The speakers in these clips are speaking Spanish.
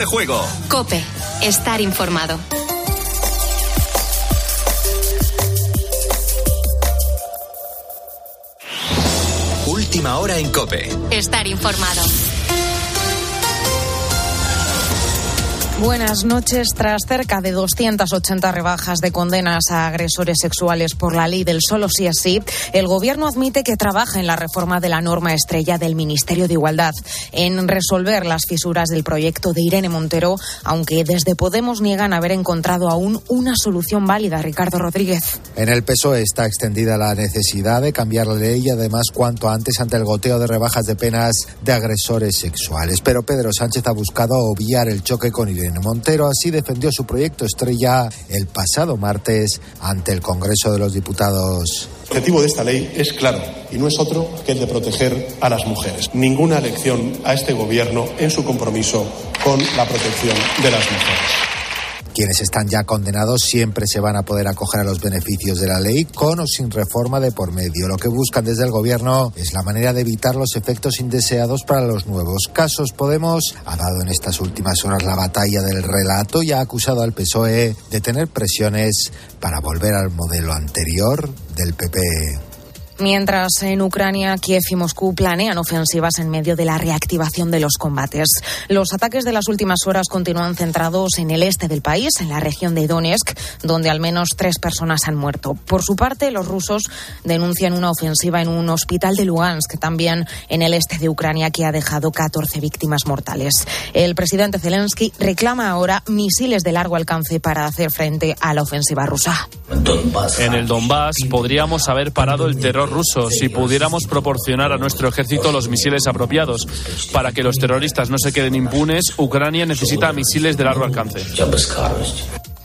de juego. Cope, estar informado. Última hora en Cope. Estar informado. Buenas noches. Tras cerca de 280 rebajas de condenas a agresores sexuales por la ley del solo sí es sí, el Gobierno admite que trabaja en la reforma de la norma estrella del Ministerio de Igualdad, en resolver las fisuras del proyecto de Irene Montero, aunque desde Podemos niegan haber encontrado aún una solución válida. Ricardo Rodríguez. En el PSOE está extendida la necesidad de cambiar la ley además cuanto antes ante el goteo de rebajas de penas de agresores sexuales. Pero Pedro Sánchez ha buscado obviar el choque con Irene Montero así defendió su proyecto estrella el pasado martes ante el Congreso de los Diputados. El objetivo de esta ley es claro y no es otro que el de proteger a las mujeres. Ninguna elección a este Gobierno en su compromiso con la protección de las mujeres. Quienes están ya condenados siempre se van a poder acoger a los beneficios de la ley con o sin reforma de por medio. Lo que buscan desde el gobierno es la manera de evitar los efectos indeseados para los nuevos casos. Podemos ha dado en estas últimas horas la batalla del relato y ha acusado al PSOE de tener presiones para volver al modelo anterior del PP. Mientras en Ucrania, Kiev y Moscú planean ofensivas en medio de la reactivación de los combates. Los ataques de las últimas horas continúan centrados en el este del país, en la región de Donetsk, donde al menos tres personas han muerto. Por su parte, los rusos denuncian una ofensiva en un hospital de Lugansk, también en el este de Ucrania, que ha dejado 14 víctimas mortales. El presidente Zelensky reclama ahora misiles de largo alcance para hacer frente a la ofensiva rusa. En el Donbass podríamos haber parado el terror ruso si pudiéramos proporcionar a nuestro ejército los misiles apropiados. Para que los terroristas no se queden impunes, Ucrania necesita misiles de largo alcance.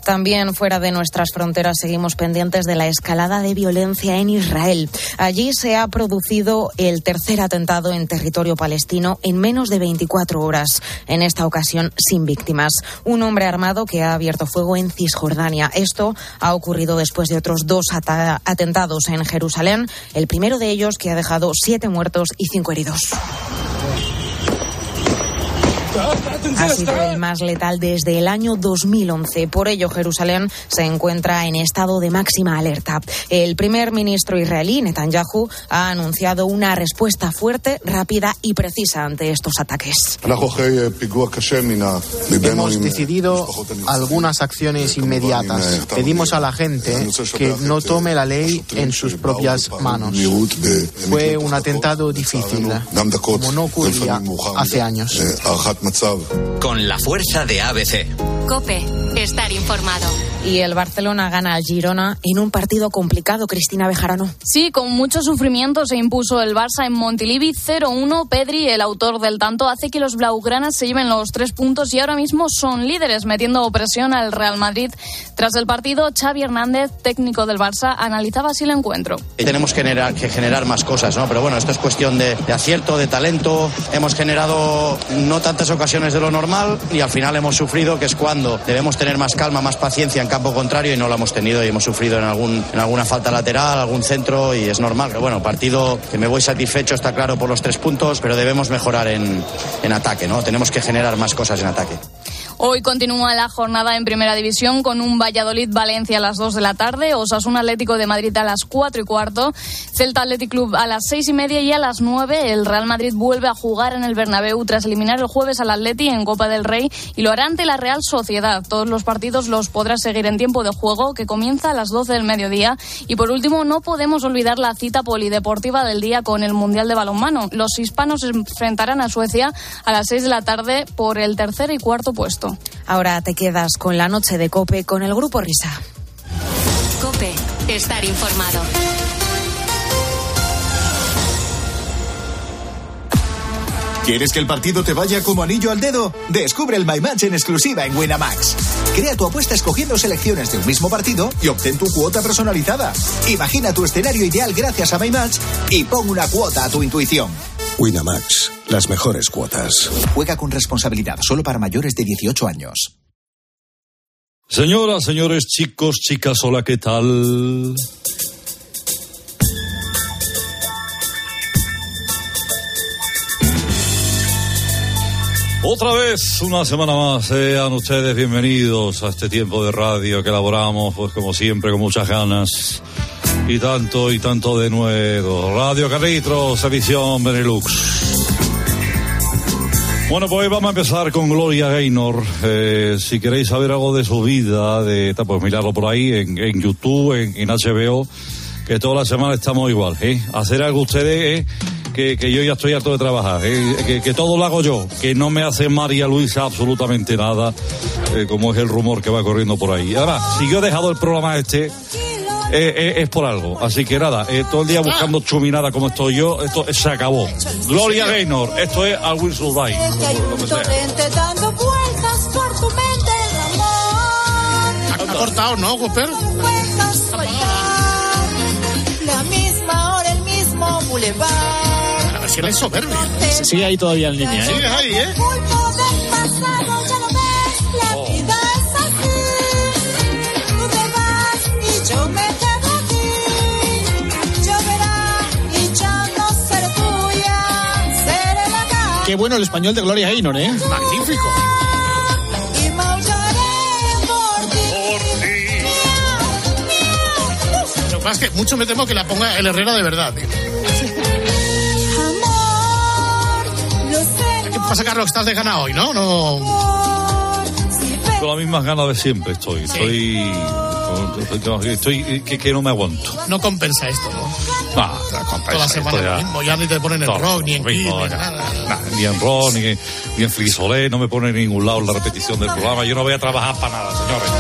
También fuera de nuestras fronteras seguimos pendientes de la escalada de violencia en Israel. Allí se ha producido el tercer atentado en territorio palestino en menos de 24 horas, en esta ocasión sin víctimas. Un hombre armado que ha abierto fuego en Cisjordania. Esto ha ocurrido después de otros dos atentados en Jerusalén, el primero de ellos que ha dejado siete muertos y cinco heridos ha sido el más letal desde el año 2011. Por ello, Jerusalén se encuentra en estado de máxima alerta. El primer ministro israelí, Netanyahu, ha anunciado una respuesta fuerte, rápida y precisa ante estos ataques. Hemos decidido algunas acciones inmediatas. Pedimos a la gente que no tome la ley en sus propias manos. Fue un atentado difícil, como no ocurría hace años con la fuerza de ABC. Cope, estar informado. Y el Barcelona gana al Girona en un partido complicado, Cristina Bejarano. Sí, con mucho sufrimiento se impuso el Barça en Montilivi 0-1. Pedri, el autor del tanto, hace que los blaugranas se lleven los tres puntos y ahora mismo son líderes, metiendo presión al Real Madrid. Tras el partido, Xavi Hernández, técnico del Barça, analizaba así el encuentro. Tenemos que generar, que generar más cosas, ¿no? Pero bueno, esto es cuestión de, de acierto, de talento. Hemos generado no tantas ocasiones de lo normal y al final hemos sufrido, que es cuando debemos tener más calma, más paciencia en campo contrario y no lo hemos tenido y hemos sufrido en, algún, en alguna falta lateral, algún centro y es normal. Pero bueno, partido que me voy satisfecho, está claro, por los tres puntos, pero debemos mejorar en, en ataque, ¿no? Tenemos que generar más cosas en ataque. Hoy continúa la jornada en Primera División con un Valladolid-Valencia a las 2 de la tarde, Osasuna Atlético de Madrid a las 4 y cuarto, Celta Athletic Club a las 6 y media y a las 9 el Real Madrid vuelve a jugar en el Bernabéu tras eliminar el jueves al Atleti en Copa del Rey y lo hará ante la Real Sociedad. Todos los partidos los podrás seguir en tiempo de juego que comienza a las 12 del mediodía y por último no podemos olvidar la cita polideportiva del día con el Mundial de Balonmano. Los hispanos enfrentarán a Suecia a las 6 de la tarde por el tercer y cuarto puesto. Ahora te quedas con la noche de Cope con el grupo Risa. Cope, estar informado. ¿Quieres que el partido te vaya como anillo al dedo? Descubre el My Match en exclusiva en Winamax. Crea tu apuesta escogiendo selecciones de un mismo partido y obtén tu cuota personalizada. Imagina tu escenario ideal gracias a My Match y pon una cuota a tu intuición. Winamax, las mejores cuotas. Juega con responsabilidad solo para mayores de 18 años. Señoras, señores, chicos, chicas, hola, ¿qué tal? Otra vez, una semana más, sean ustedes bienvenidos a este tiempo de radio que elaboramos, pues como siempre, con muchas ganas. Y tanto y tanto de nuevo. Radio Carlitos, edición Benelux. Bueno, pues vamos a empezar con Gloria Gaynor. Eh, si queréis saber algo de su vida, pues mirarlo por ahí en, YouTube, en, HBO, que toda la semana estamos igual. ¿eh? Hacer algo ustedes. ¿eh? que, yo ya estoy harto de trabajar, eh, que, que, todo lo hago yo, que no me hace María Luisa absolutamente nada, como es el rumor que va corriendo por ahí. Ahora, si yo he dejado el programa este, eh, es por algo. Así que nada, todo el día buscando chuminada como estoy yo, esto se acabó. Gloria Gaynor, esto es I Will Survive. Ha cortado, ¿no, Cooper? La misma hora, el mismo boulevard. La versión es soberbia. Se sigue ahí todavía en línea, ¿eh? Sigue ahí, ¿eh? Qué bueno el español de Gloria Gaynor, ¿eh? Magnífico. Y maullaré por ti. Lo que pasa es que mucho me temo que la ponga el Herrera de verdad. Amor, lo sé. ¿Qué pasa, Carlos? Estás de gana hoy, ¿no? No. Con las mismas ganas de siempre estoy. Estoy. Estoy. que, que no me aguanto. No compensa esto, ¿no? No, Toda la semana ya- mismo, ya ni te ponen en No, rock, ni en mismo, ni nada. Nah, ni en rock, ni, ni en frisolé, no me pone en ningún lado la repetición del programa. Yo no voy a trabajar para nada, señores.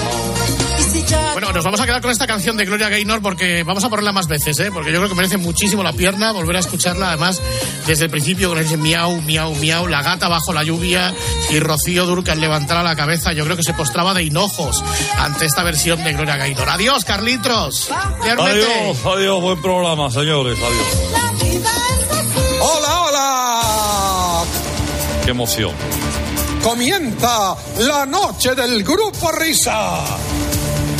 Bueno, nos vamos a quedar con esta canción de Gloria Gaynor porque vamos a ponerla más veces, ¿eh? Porque yo creo que merece muchísimo la pierna volver a escucharla, además, desde el principio con ese miau, miau, miau, la gata bajo la lluvia y Rocío Durcal levantara la cabeza. Yo creo que se postraba de hinojos ante esta versión de Gloria Gaynor. Adiós, Carlitos. Adiós, adiós, buen programa, señores, adiós. Hola, hola. Qué emoción. Comienza la noche del grupo Risa.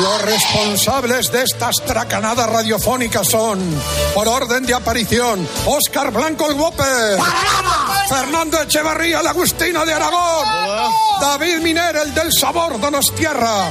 Los responsables de estas tracanadas radiofónicas son, por orden de aparición, Óscar Blanco el Whopper, Fernando Echevarría el Agustino de Aragón, David Miner el del Sabor Donostierra,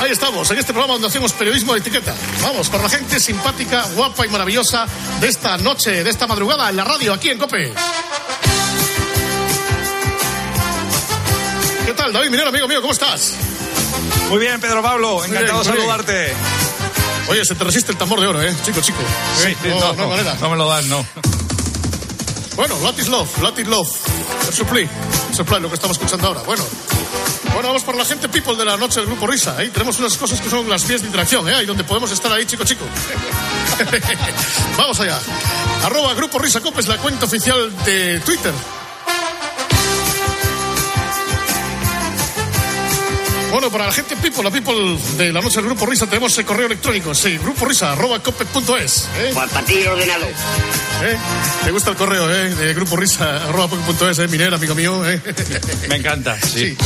Ahí estamos, en este programa donde hacemos periodismo de etiqueta. Vamos, por la gente simpática, guapa y maravillosa de esta noche, de esta madrugada en la radio, aquí en COPE. ¿Qué tal, David Minero, amigo mío? ¿Cómo estás? Muy bien, Pedro Pablo, encantado de bien. saludarte. Oye, se te resiste el tambor de oro, ¿eh? Chico, chico. ¿Eh? Sí, no, no, manera. no me lo dan, no. Bueno, Latin Love, Latin Supply, lo que estamos escuchando ahora. Bueno. Bueno, vamos por la gente people de la noche del Grupo Risa. ¿eh? Tenemos unas cosas que son las vías de interacción, ¿eh? Ahí donde podemos estar ahí, chico, chico. vamos allá. Arroba Grupo Risa Copes, la cuenta oficial de Twitter. Bueno, para la gente people, la people de la noche del Grupo Risa, tenemos el correo electrónico, sí, grupo risa, arroba copet.es. ¿eh? Para ti ordenado. ¿Eh? ¿Te gusta el correo, eh? De grupo risa, arroba eh? Minera, amigo mío, eh. Me encanta, sí.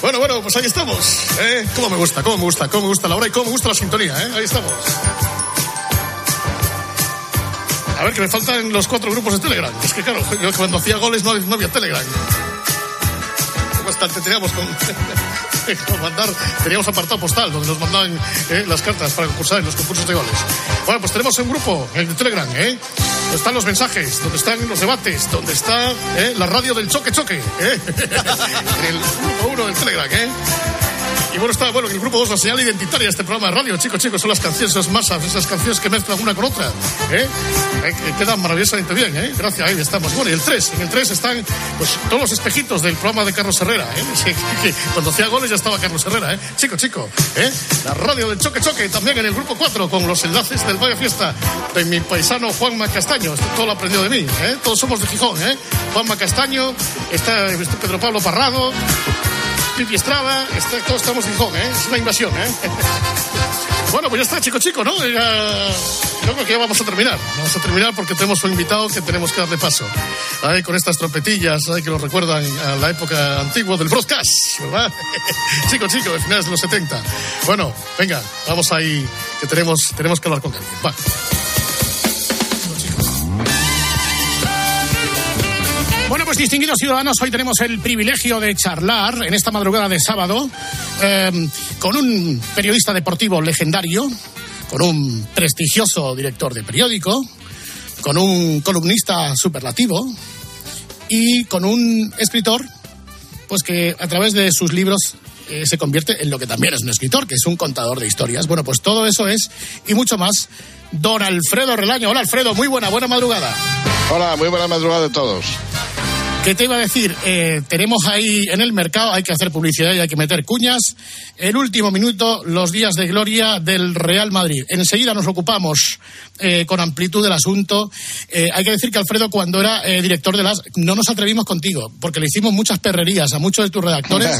Bueno, bueno, pues ahí estamos. ¿eh? ¿Cómo me gusta? ¿Cómo me gusta? ¿Cómo me gusta la hora y cómo me gusta la sintonía? ¿eh? Ahí estamos. A ver, que me faltan los cuatro grupos de Telegram. Es que claro, yo cuando hacía goles no, no había Telegram. Bastante teníamos con, mandar, teníamos apartado postal donde nos mandaban eh, las cartas para concursar en los concursos de goles. Bueno, pues tenemos un grupo en el Telegram, ¿eh? Donde están los mensajes, donde están los debates, donde está eh, la radio del choque choque, ¿eh? el grupo uno del Telegram, ¿eh? Y bueno, está bueno, en el grupo 2, la señal identitaria de este programa de radio. Chicos, chicos, son las canciones, esas masas, esas canciones que mezclan una con otra. ¿eh? Eh, que quedan maravillosamente bien, ¿eh? Gracias, ahí estamos. Bueno, y el 3, en el 3 están pues, todos los espejitos del programa de Carlos Herrera, ¿eh? Cuando hacía goles ya estaba Carlos Herrera, ¿eh? Chico, chico, ¿eh? La radio del choque choque, también en el grupo 4, con los enlaces del Valle Fiesta de mi paisano Juanma Castaño. Todo lo aprendió de mí, ¿eh? Todos somos de Gijón, ¿eh? Juanma Castaño, está, está Pedro Pablo Parrado, Pipi Estrada, está- todos estamos en Gijón, ¿eh? Es una invasión, ¿eh? Bueno, pues ya está, chico, chico, ¿no? Ya, yo creo que ya vamos a terminar. Vamos a terminar porque tenemos un invitado que tenemos que darle paso. Ahí con estas trompetillas, ahí que nos recuerdan a la época antigua del broadcast, ¿verdad? chico, chico, de finales de los 70. Bueno, venga, vamos ahí, que tenemos, tenemos que hablar con alguien. Va. Bueno, pues distinguidos ciudadanos, hoy tenemos el privilegio de charlar en esta madrugada de sábado eh, con un periodista deportivo legendario, con un prestigioso director de periódico, con un columnista superlativo y con un escritor, pues que a través de sus libros eh, se convierte en lo que también es un escritor, que es un contador de historias. Bueno, pues todo eso es y mucho más. Don Alfredo Relaño. Hola Alfredo, muy buena, buena madrugada. Hola, muy buena madrugada a todos. ¿Qué te iba a decir? Eh, tenemos ahí en el mercado, hay que hacer publicidad y hay que meter cuñas. El último minuto, los días de gloria del Real Madrid. Enseguida nos ocupamos eh, con amplitud del asunto. Eh, hay que decir que Alfredo, cuando era director de las. No nos atrevimos contigo, porque le hicimos muchas perrerías a muchos de tus redactores.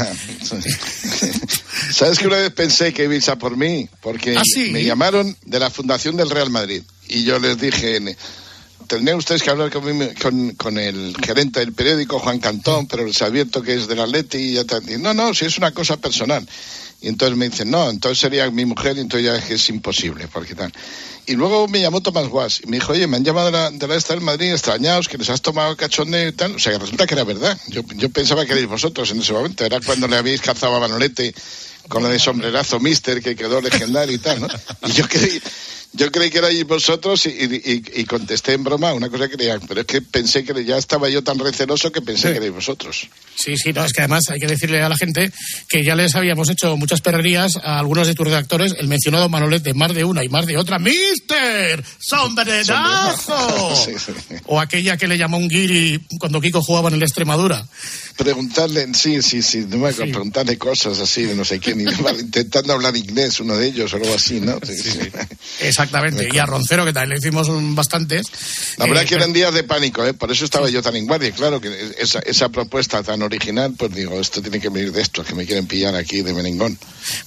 ¿Sabes que una vez pensé que ibais a por mí? Porque ¿Ah, sí? me llamaron de la Fundación del Real Madrid y yo les dije, tendrían ustedes que hablar con, el gerente del periódico, Juan Cantón, pero les advierto que es del Atleti y ya te No, no, si es una cosa personal. Y entonces me dicen, no, entonces sería mi mujer y entonces ya es que es imposible, porque tal. Y luego me llamó Tomás Guas y me dijo, oye, me han llamado de la, de esta del Madrid extrañados, que les has tomado cachondeo y tal. O sea, que resulta que era verdad. Yo, pensaba que erais vosotros en ese momento. Era cuando le habéis cazado a Manolete con lo de sombrerazo mister, que quedó legendario y tal, ¿no? Y yo creí, yo creí que erais vosotros y, y- y- contesté en broma una cosa que creía, pero es que pensé que ya estaba yo tan receloso que pensé que erais vosotros. Sí, sí, no, es que además hay que decirle a la gente que ya les habíamos hecho muchas perrerías a algunos de tus redactores, el mencionado Manolete, más de una y más de otra. ¡Mister! ¡Sombrerazo! Sí, sí. O aquella que le llamó un guiri cuando Kiko jugaba en el Extremadura. Preguntarle, sí, sí, sí, no me acuerdo, preguntarle cosas así de no sé quién, intentando hablar inglés, uno de ellos o algo así, ¿no? Sí, sí. Exactamente. Y a Roncero, que también le hicimos un bastantes. La verdad Eh, que eran días de pánico, ¿eh? por eso estaba yo tan en guardia. Claro que esa, esa propuesta tan original, pues digo, esto tiene que venir de estos que me quieren pillar aquí de merengón.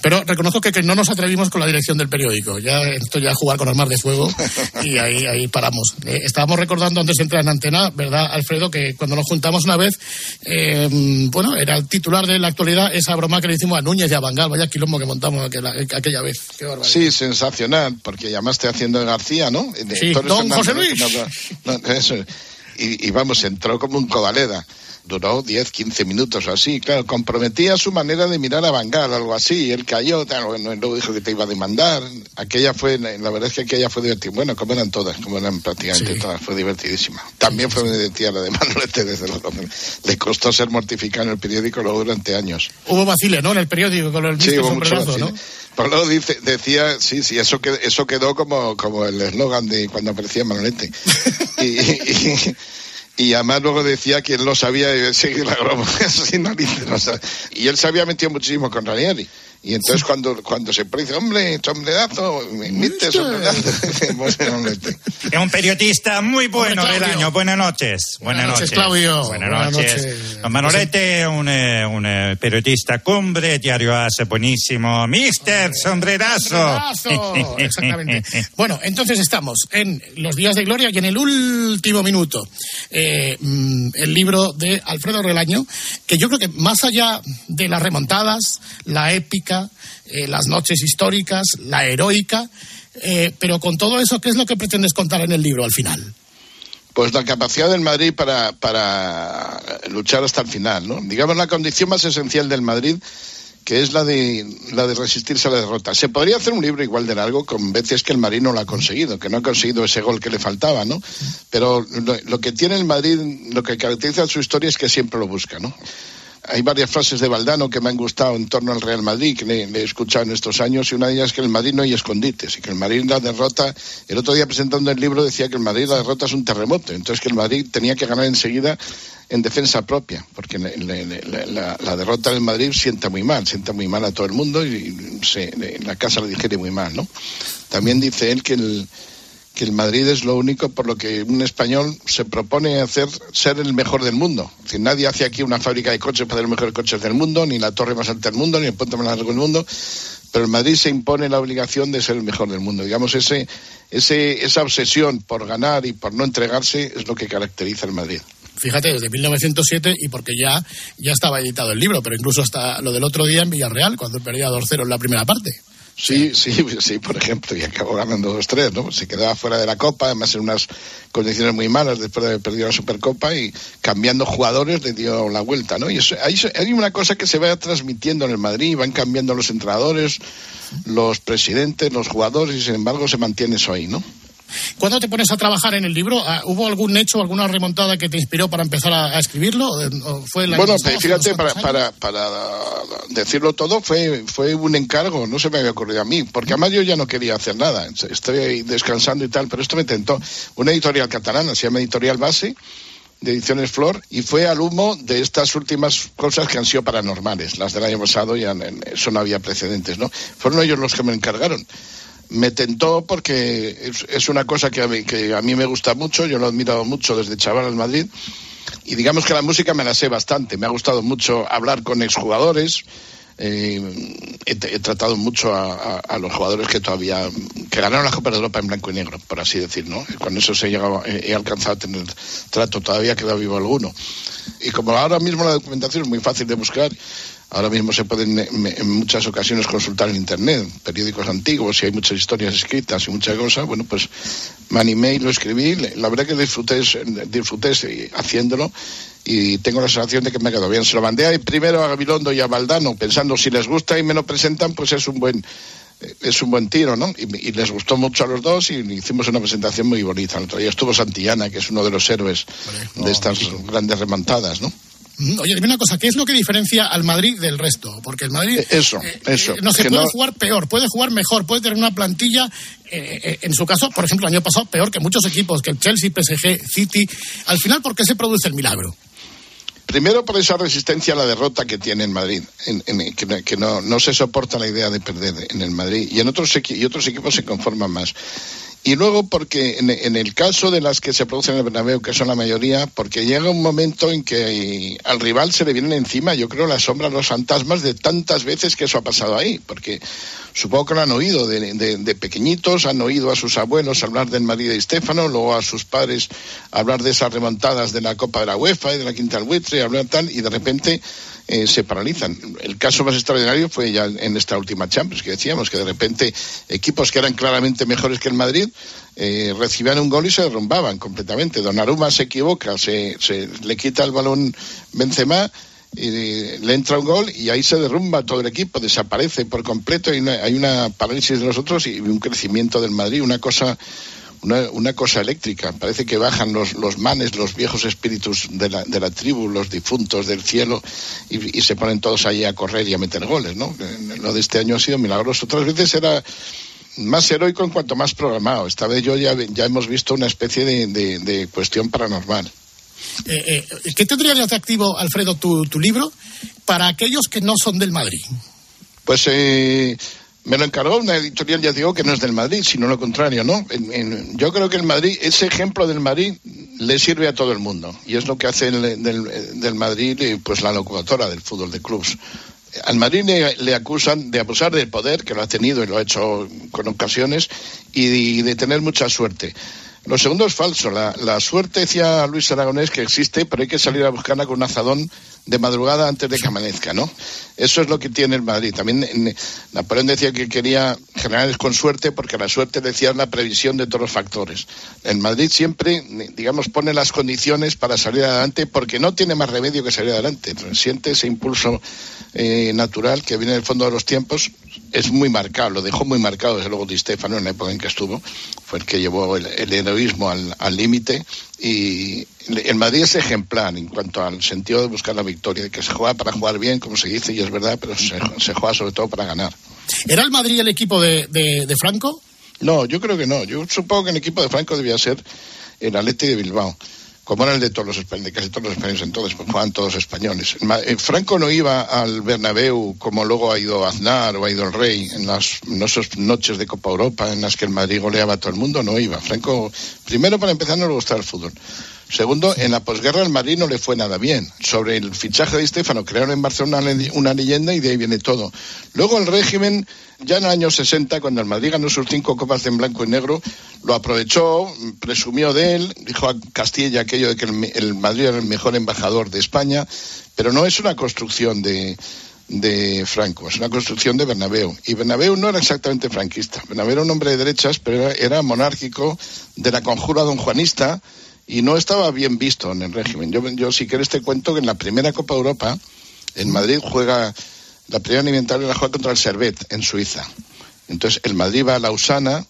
Pero reconozco que, que no nos atrevimos con la dirección del periódico. Ya esto ya jugar con armas de fuego y ahí, ahí paramos. Eh, estábamos recordando antes de entrar en antena, ¿verdad, Alfredo? Que cuando nos juntamos una vez, eh, bueno, era el titular de la actualidad esa broma que le hicimos a Núñez y a Bangal. Vaya quilombo que montamos aquella, aquella vez. Qué. Sí, sensacional, porque llamaste haciendo de García, ¿no? De Sí, don José. Luis. No, no, eso. Y, y vamos, entró como un cobaleda. Duró 10, 15 minutos o así. Claro, comprometía su manera de mirar a Bangal, algo así. Él cayó, luego dijo que te iba a demandar. Aquella fue, la verdad es que aquella fue divertida. Bueno, como eran todas, como eran prácticamente todas, fue divertidísima. También fue divertida la de Manolete, desde luego. Le costó ser mortificado en el periódico luego durante años. Hubo vacile, ¿no? En el periódico con el Sí, hubo mucho ¿no? vacile. Pero luego dice, decía, sí, sí, eso, que, eso quedó como, como el eslogan de cuando aparecía Manolete. y, y, y además luego decía que él lo sabía y seguir la broma. Eso sí, no no. Y él se había metido muchísimo con Ranieri. Y entonces cuando, cuando se dice, hombre, sombredazo, me invite sombredazo. Pues. Es un periodista muy bueno del año. Buenas noches. Buenas, Buenas noches, Claudio. Buenas Buenas noches. noches. Don Manolete, un, eh, un eh, periodista cumbre, diario hace buenísimo. Mister Sombrerazo. Sombrerazo, Exactamente. Bueno, entonces estamos en los días de gloria y en el último minuto. Eh, mm, el libro de Alfredo Relaño, que yo creo que más allá de las remontadas, la épica, eh, las noches históricas, la heroica, eh, pero con todo eso, ¿qué es lo que pretendes contar en el libro al final? Pues la capacidad del Madrid para, para luchar hasta el final, ¿no? Digamos la condición más esencial del Madrid que es la de la de resistirse a la derrota. Se podría hacer un libro igual de largo con veces que el Madrid no lo ha conseguido, que no ha conseguido ese gol que le faltaba, ¿no? Pero lo, lo que tiene el Madrid, lo que caracteriza su historia es que siempre lo busca, ¿no? Hay varias frases de Valdano que me han gustado en torno al Real Madrid, que le, he escuchado en estos años, y una de ellas es que el Madrid no hay escondites, y que el Madrid la derrota, el otro día presentando el libro decía que el Madrid la derrota es un terremoto, entonces que el Madrid tenía que ganar enseguida en defensa propia, porque la, la derrota del Madrid sienta muy mal, sienta muy mal a todo el mundo y se, la casa le digiere muy mal, ¿no? También dice él que el, que el Madrid es lo único por lo que un español se propone hacer ser el mejor del mundo. Nadie hace aquí una fábrica de coches para los mejores coches del mundo, ni la torre más alta del mundo, ni el puente más largo del mundo, pero el Madrid se impone la obligación de ser el mejor del mundo. Digamos, ese, ese, esa obsesión por ganar y por no entregarse es lo que caracteriza al Madrid. Fíjate, desde 1907 y porque ya, ya estaba editado el libro, pero incluso hasta lo del otro día en Villarreal, cuando perdía 2-0 en la primera parte. Sí, sí, sí, por ejemplo, y acabó ganando 2-3, ¿no? Se quedaba fuera de la Copa, además en unas condiciones muy malas después de haber perdido la Supercopa y cambiando jugadores le dio la vuelta, ¿no? Y eso, hay, hay una cosa que se va transmitiendo en el Madrid, van cambiando los entrenadores, los presidentes, los jugadores y sin embargo se mantiene eso ahí, ¿no? ¿Cuándo te pones a trabajar en el libro? Ah, ¿Hubo algún hecho, alguna remontada que te inspiró para empezar a, a escribirlo? Eh, ¿O ¿Fue año Bueno, hace fíjate, para, decirlo todo, fue, fue un encargo, no se me había ocurrido a mí, porque además yo ya no quería hacer nada, estoy ahí descansando y tal, pero esto me tentó. Una editorial catalana, se llama Editorial Base, de Ediciones Flor, y fue al humo de estas últimas cosas que han sido paranormales, las del año pasado, ya en- eso no había precedentes, ¿no? Fueron ellos los que me encargaron me tentó porque es, es una cosa que a, mí, que a me gusta mucho, yo lo he admirado mucho desde chaval en Madrid y digamos que la música me la sé bastante, me ha gustado mucho hablar con exjugadores, eh, he, tratado mucho a los jugadores que todavía que ganaron la Copa de Europa en blanco y negro, por así decir, ¿no? Con eso se he, llegado, he, he alcanzado a tener trato, todavía queda vivo alguno. Y como ahora mismo la documentación es muy fácil de buscar, ahora mismo se pueden eh, en muchas ocasiones consultar en internet, periódicos antiguos y hay muchas historias escritas y muchas cosas, bueno, pues me animé y lo escribí, la verdad que disfruté, disfruté haciéndolo y tengo la sensación de que me quedó bien. Se lo mandé a- primero a Gabilondo y a Valdano pensando si les gusta y me lo presentan, pues es un buen eh, es un buen tiro, ¿no? Y, y les gustó mucho a los dos y hicimos una presentación muy bonita. El otro día estuvo Santillana, que es uno de los héroes de estas grandes remontadas, ¿no? Mm, Oye, dime una cosa, ¿qué es lo que diferencia al Madrid del resto? Porque el Madrid... Eh, Eso, eso. No se puede no- jugar peor, puede jugar mejor, puede tener una plantilla, eh, eh, en su caso, por ejemplo, el año pasado, peor que muchos equipos, que el Chelsea, PSG, City. Al final, ¿por qué se produce el milagro? Primero por esa resistencia a la derrota que tiene en Madrid, en- en- que, no- que no, no se soporta la idea de perder en el Madrid y en otros, y otros equipos se conforman más. Y luego porque en, el caso de las que se producen en el Bernabéu, que son la mayoría, porque llega un momento en que al rival se le vienen encima, yo creo, las sombras, los fantasmas de tantas veces que eso ha pasado ahí, porque supongo que lo han oído de, pequeñitos, han oído a sus abuelos hablar del Madrid de Estéfano, luego a sus padres hablar de esas remontadas de la Copa de la UEFA y de la Quinta del Buitre, hablar tal, y de repente eh, se paralizan. El caso más extraordinario fue ya en esta última Champions, que decíamos que de repente equipos que eran claramente mejores que el Madrid eh, recibían un gol y se derrumbaban completamente. Donnarumma se equivoca, se, se le quita el balón Benzema y le entra un gol y ahí se derrumba todo el equipo, desaparece por completo, una, hay una parálisis de los otros y un crecimiento del Madrid, una cosa una, una cosa eléctrica. Parece que bajan los, los manes, los viejos espíritus de la, de la tribu, los difuntos del cielo, y, y se ponen todos ahí a correr y a meter goles, ¿no? Lo de este año ha sido milagroso. Otras veces era más heroico en cuanto más programado. Esta vez yo ya, ya hemos visto una especie de, de- de cuestión paranormal. Eh, eh, ¿Qué tendría de atractivo, Alfredo, tu, tu libro para aquellos que no son del Madrid? Pues eh, me lo encargó una editorial, ya digo, que no es del Madrid, sino lo contrario, ¿no? Yo creo que el Madrid, ese ejemplo del Madrid le sirve a todo el mundo. Y es lo que hace el- del, del Madrid, eh, pues la locomotora del fútbol de clubs. Al Madrid le, le acusan de abusar del poder, que lo ha tenido y lo ha hecho con ocasiones, y de, tener mucha suerte. Lo segundo es falso. La, la suerte, decía Luis Aragonés, que existe, pero hay que salir a buscarla con un azadón de madrugada antes de que amanezca, ¿no? Eso es lo que tiene el Madrid. También Napoleón decía que quería generales con suerte porque la suerte decía la previsión de todos los factores. El Madrid siempre, digamos, pone las condiciones para salir adelante porque no tiene más remedio que salir adelante. Siente ese impulso eh, natural que viene del fondo de los tiempos. Es muy marcado, lo dejó muy marcado desde luego Di Stefano en la época en que estuvo. Fue el que llevó el, el heroísmo al límite y el Madrid es ejemplar en cuanto al sentido de buscar la victoria, de que se juega para jugar bien, como se dice, y es verdad, pero se, se juega sobre todo para ganar. ¿Era el Madrid el equipo de, de- de Franco? No, yo creo que no. Yo supongo que el equipo de Franco debía ser el Atleti de Bilbao, como era el de todos los españoles, casi todos los españoles entonces, pues jugaban todos españoles. Eh, Franco no iba al Bernabéu como luego ha ido Aznar o ha ido el Rey en las en esas noches de Copa Europa en las que el Madrid goleaba a todo el mundo, no iba. Franco, primero para empezar no le gustaba el fútbol. Segundo, en la posguerra el Madrid no le fue nada bien. Sobre el fichaje de Estefano crearon en Barcelona una le- una leyenda y de ahí viene todo. Luego el régimen, ya en el año 60, cuando el Madrid ganó sus cinco copas en blanco y negro, lo aprovechó, presumió de él, dijo a Castilla aquello de que el Madrid era el mejor embajador de España, pero no es una construcción de, de Franco, es una construcción de Bernabéu. Y Bernabéu no era exactamente franquista. Bernabéu era un hombre de derechas, pero era, era monárquico de la conjura don Juanista y no estaba bien visto en el régimen. Yo, si quieres te cuento que en la primera Copa Europa, en Madrid juega, la primera alimentaria la juega contra el Servet, en Suiza. Entonces el Madrid va a Lausana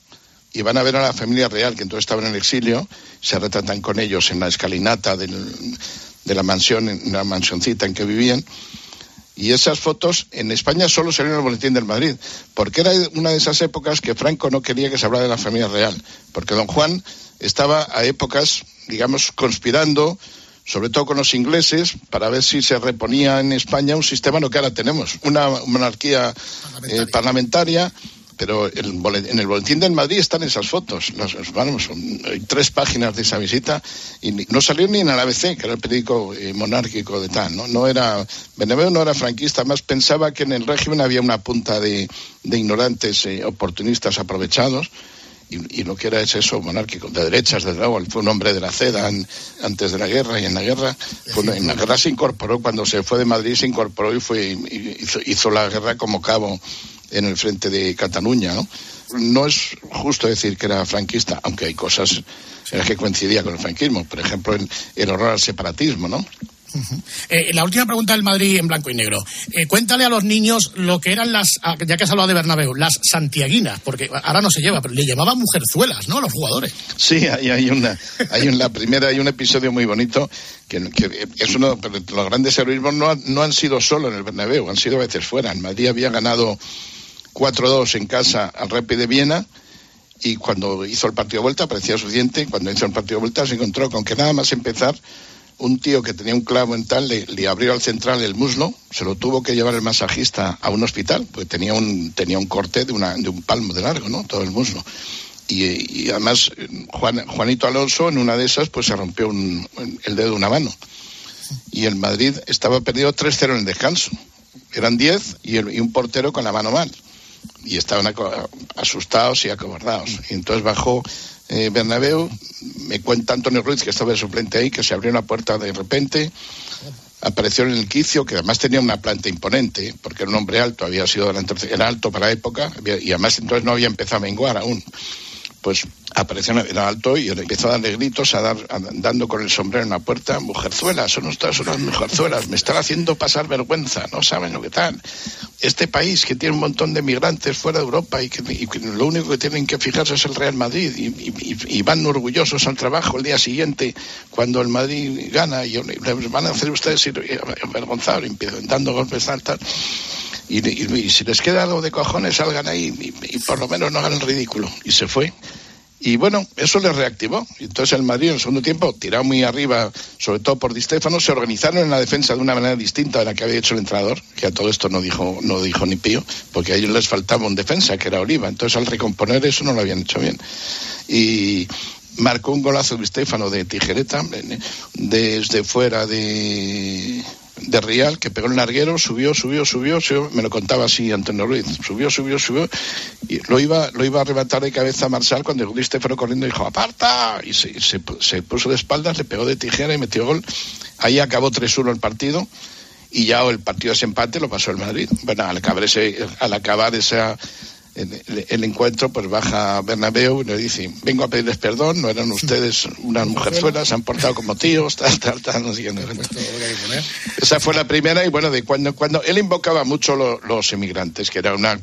y van a ver a la familia real, que entonces estaba en el exilio, se retratan con ellos en la escalinata de la mansión, en la mansioncita en que vivían. Y esas fotos en España solo salieron en el boletín del Madrid, porque era una de esas épocas que Franco no quería que se hablara de la familia real, porque don Juan estaba a épocas, digamos, conspirando, sobre todo con los ingleses, para ver si se reponía en España un sistema, no que ahora tenemos, una monarquía eh, parlamentaria, pero el en el boletín del Madrid están esas fotos. Las- vamos, son- hay tres páginas de esa visita y ni- no salió ni en el ABC, que era el periódico eh, monárquico de tal. ¿no? no era Beneveo no era franquista, más pensaba que en el régimen había una punta de, de ignorantes eh, oportunistas aprovechados. Y, y lo que era es eso, monárquico, de derechas, desde luego. Fue un hombre de la seda en- antes de la guerra y en la guerra, en la guerra se incorporó, cuando se fue de Madrid se incorporó y fue hizo, la guerra como cabo en el frente de Cataluña, ¿no? No es justo decir que era franquista, aunque hay cosas en las que coincidía con el franquismo, por ejemplo, el horror al separatismo, ¿no? Eh, la última pregunta del Madrid en blanco y negro. Eh, cuéntale a los niños lo que eran las, ah, ya que has hablado de Bernabéu, las santiaguinas, porque ahora no se lleva, pero le llamaban mujerzuelas, ¿no? Los jugadores. Sí, hay, una, hay en la primera hay un episodio muy bonito que, es uno, pero los grandes heroísmos no, no han sido solo en el Bernabéu, han sido a veces fuera. El Madrid había ganado 4-2 en casa al Rapid de Viena y cuando hizo el partido de vuelta parecía suficiente. Cuando hizo el partido de vuelta se encontró con que nada más empezar un tío que tenía un clavo en tal le, abrió al central el muslo, se lo tuvo que llevar el masajista a un hospital, porque tenía un, tenía un corte de, una, de un palmo de largo, ¿no? Todo el muslo. Y, además Juan- Juanito Alonso en una de esas pues se rompió un- el dedo de una mano. Y el Madrid estaba perdido 3-0 en el descanso. Eran 10 y, y un portero con la mano mal. Y estaban asustados y acobardados. Y entonces bajó eh, Bernabéu, me cuenta Antonio Ruiz, que estaba de suplente ahí, que se abrió una puerta de repente, apareció en el quicio, que además tenía una planta imponente, porque era un hombre alto, había sido era alto para la época, y además entonces no había empezado a menguar aún. Pues apareció, era alto y empezó a darle gritos, a dar, a- dando con el sombrero en la puerta, mujerzuelas, son ustedes son las mujerzuelas, me están haciendo pasar vergüenza, no saben lo que tal. Este país que tiene un montón de migrantes fuera de Europa y que, lo único que tienen que fijarse es el Real Madrid y, van orgullosos al trabajo el día siguiente cuando el Madrid gana y van a hacer ustedes avergonzados, dando golpes tal, tal. Y, si les queda algo de cojones, salgan ahí y, por lo menos no hagan el ridículo. Y se fue. Y bueno, eso les reactivó. Entonces el Madrid en el segundo tiempo, tirado muy arriba, sobre todo por Di Stéfano, se organizaron en la defensa de una manera distinta a la que había hecho el entrenador, que a todo esto no dijo, no dijo ni pío, porque a ellos les faltaba un defensa, que era Oliva. Entonces al recomponer eso no lo habían hecho bien. Y marcó un golazo Di Stéfano de tijereta, desde fuera de de Real, que pegó el larguero, subió, subió, subió, subió, me lo contaba así Antonio Ruiz, subió, subió, subió, y lo iba, lo iba a arrebatar de cabeza a Marsal cuando el Di Stéfano corriendo dijo, aparta, y se, puso de espaldas, le pegó de tijera y metió gol. Ahí acabó 3-1 el partido, y ya el partido de ese empate lo pasó el Madrid. Bueno, al acabar, al acabar esa, el, el encuentro, pues baja Bernabéu y le dice, vengo a pedirles perdón, no eran ustedes unas mujerzuelas, se han portado como tíos, tal, tal, tal, no sé qué. Esa fue la primera y bueno, de cuando, cuando él invocaba mucho lo- los emigrantes, que era una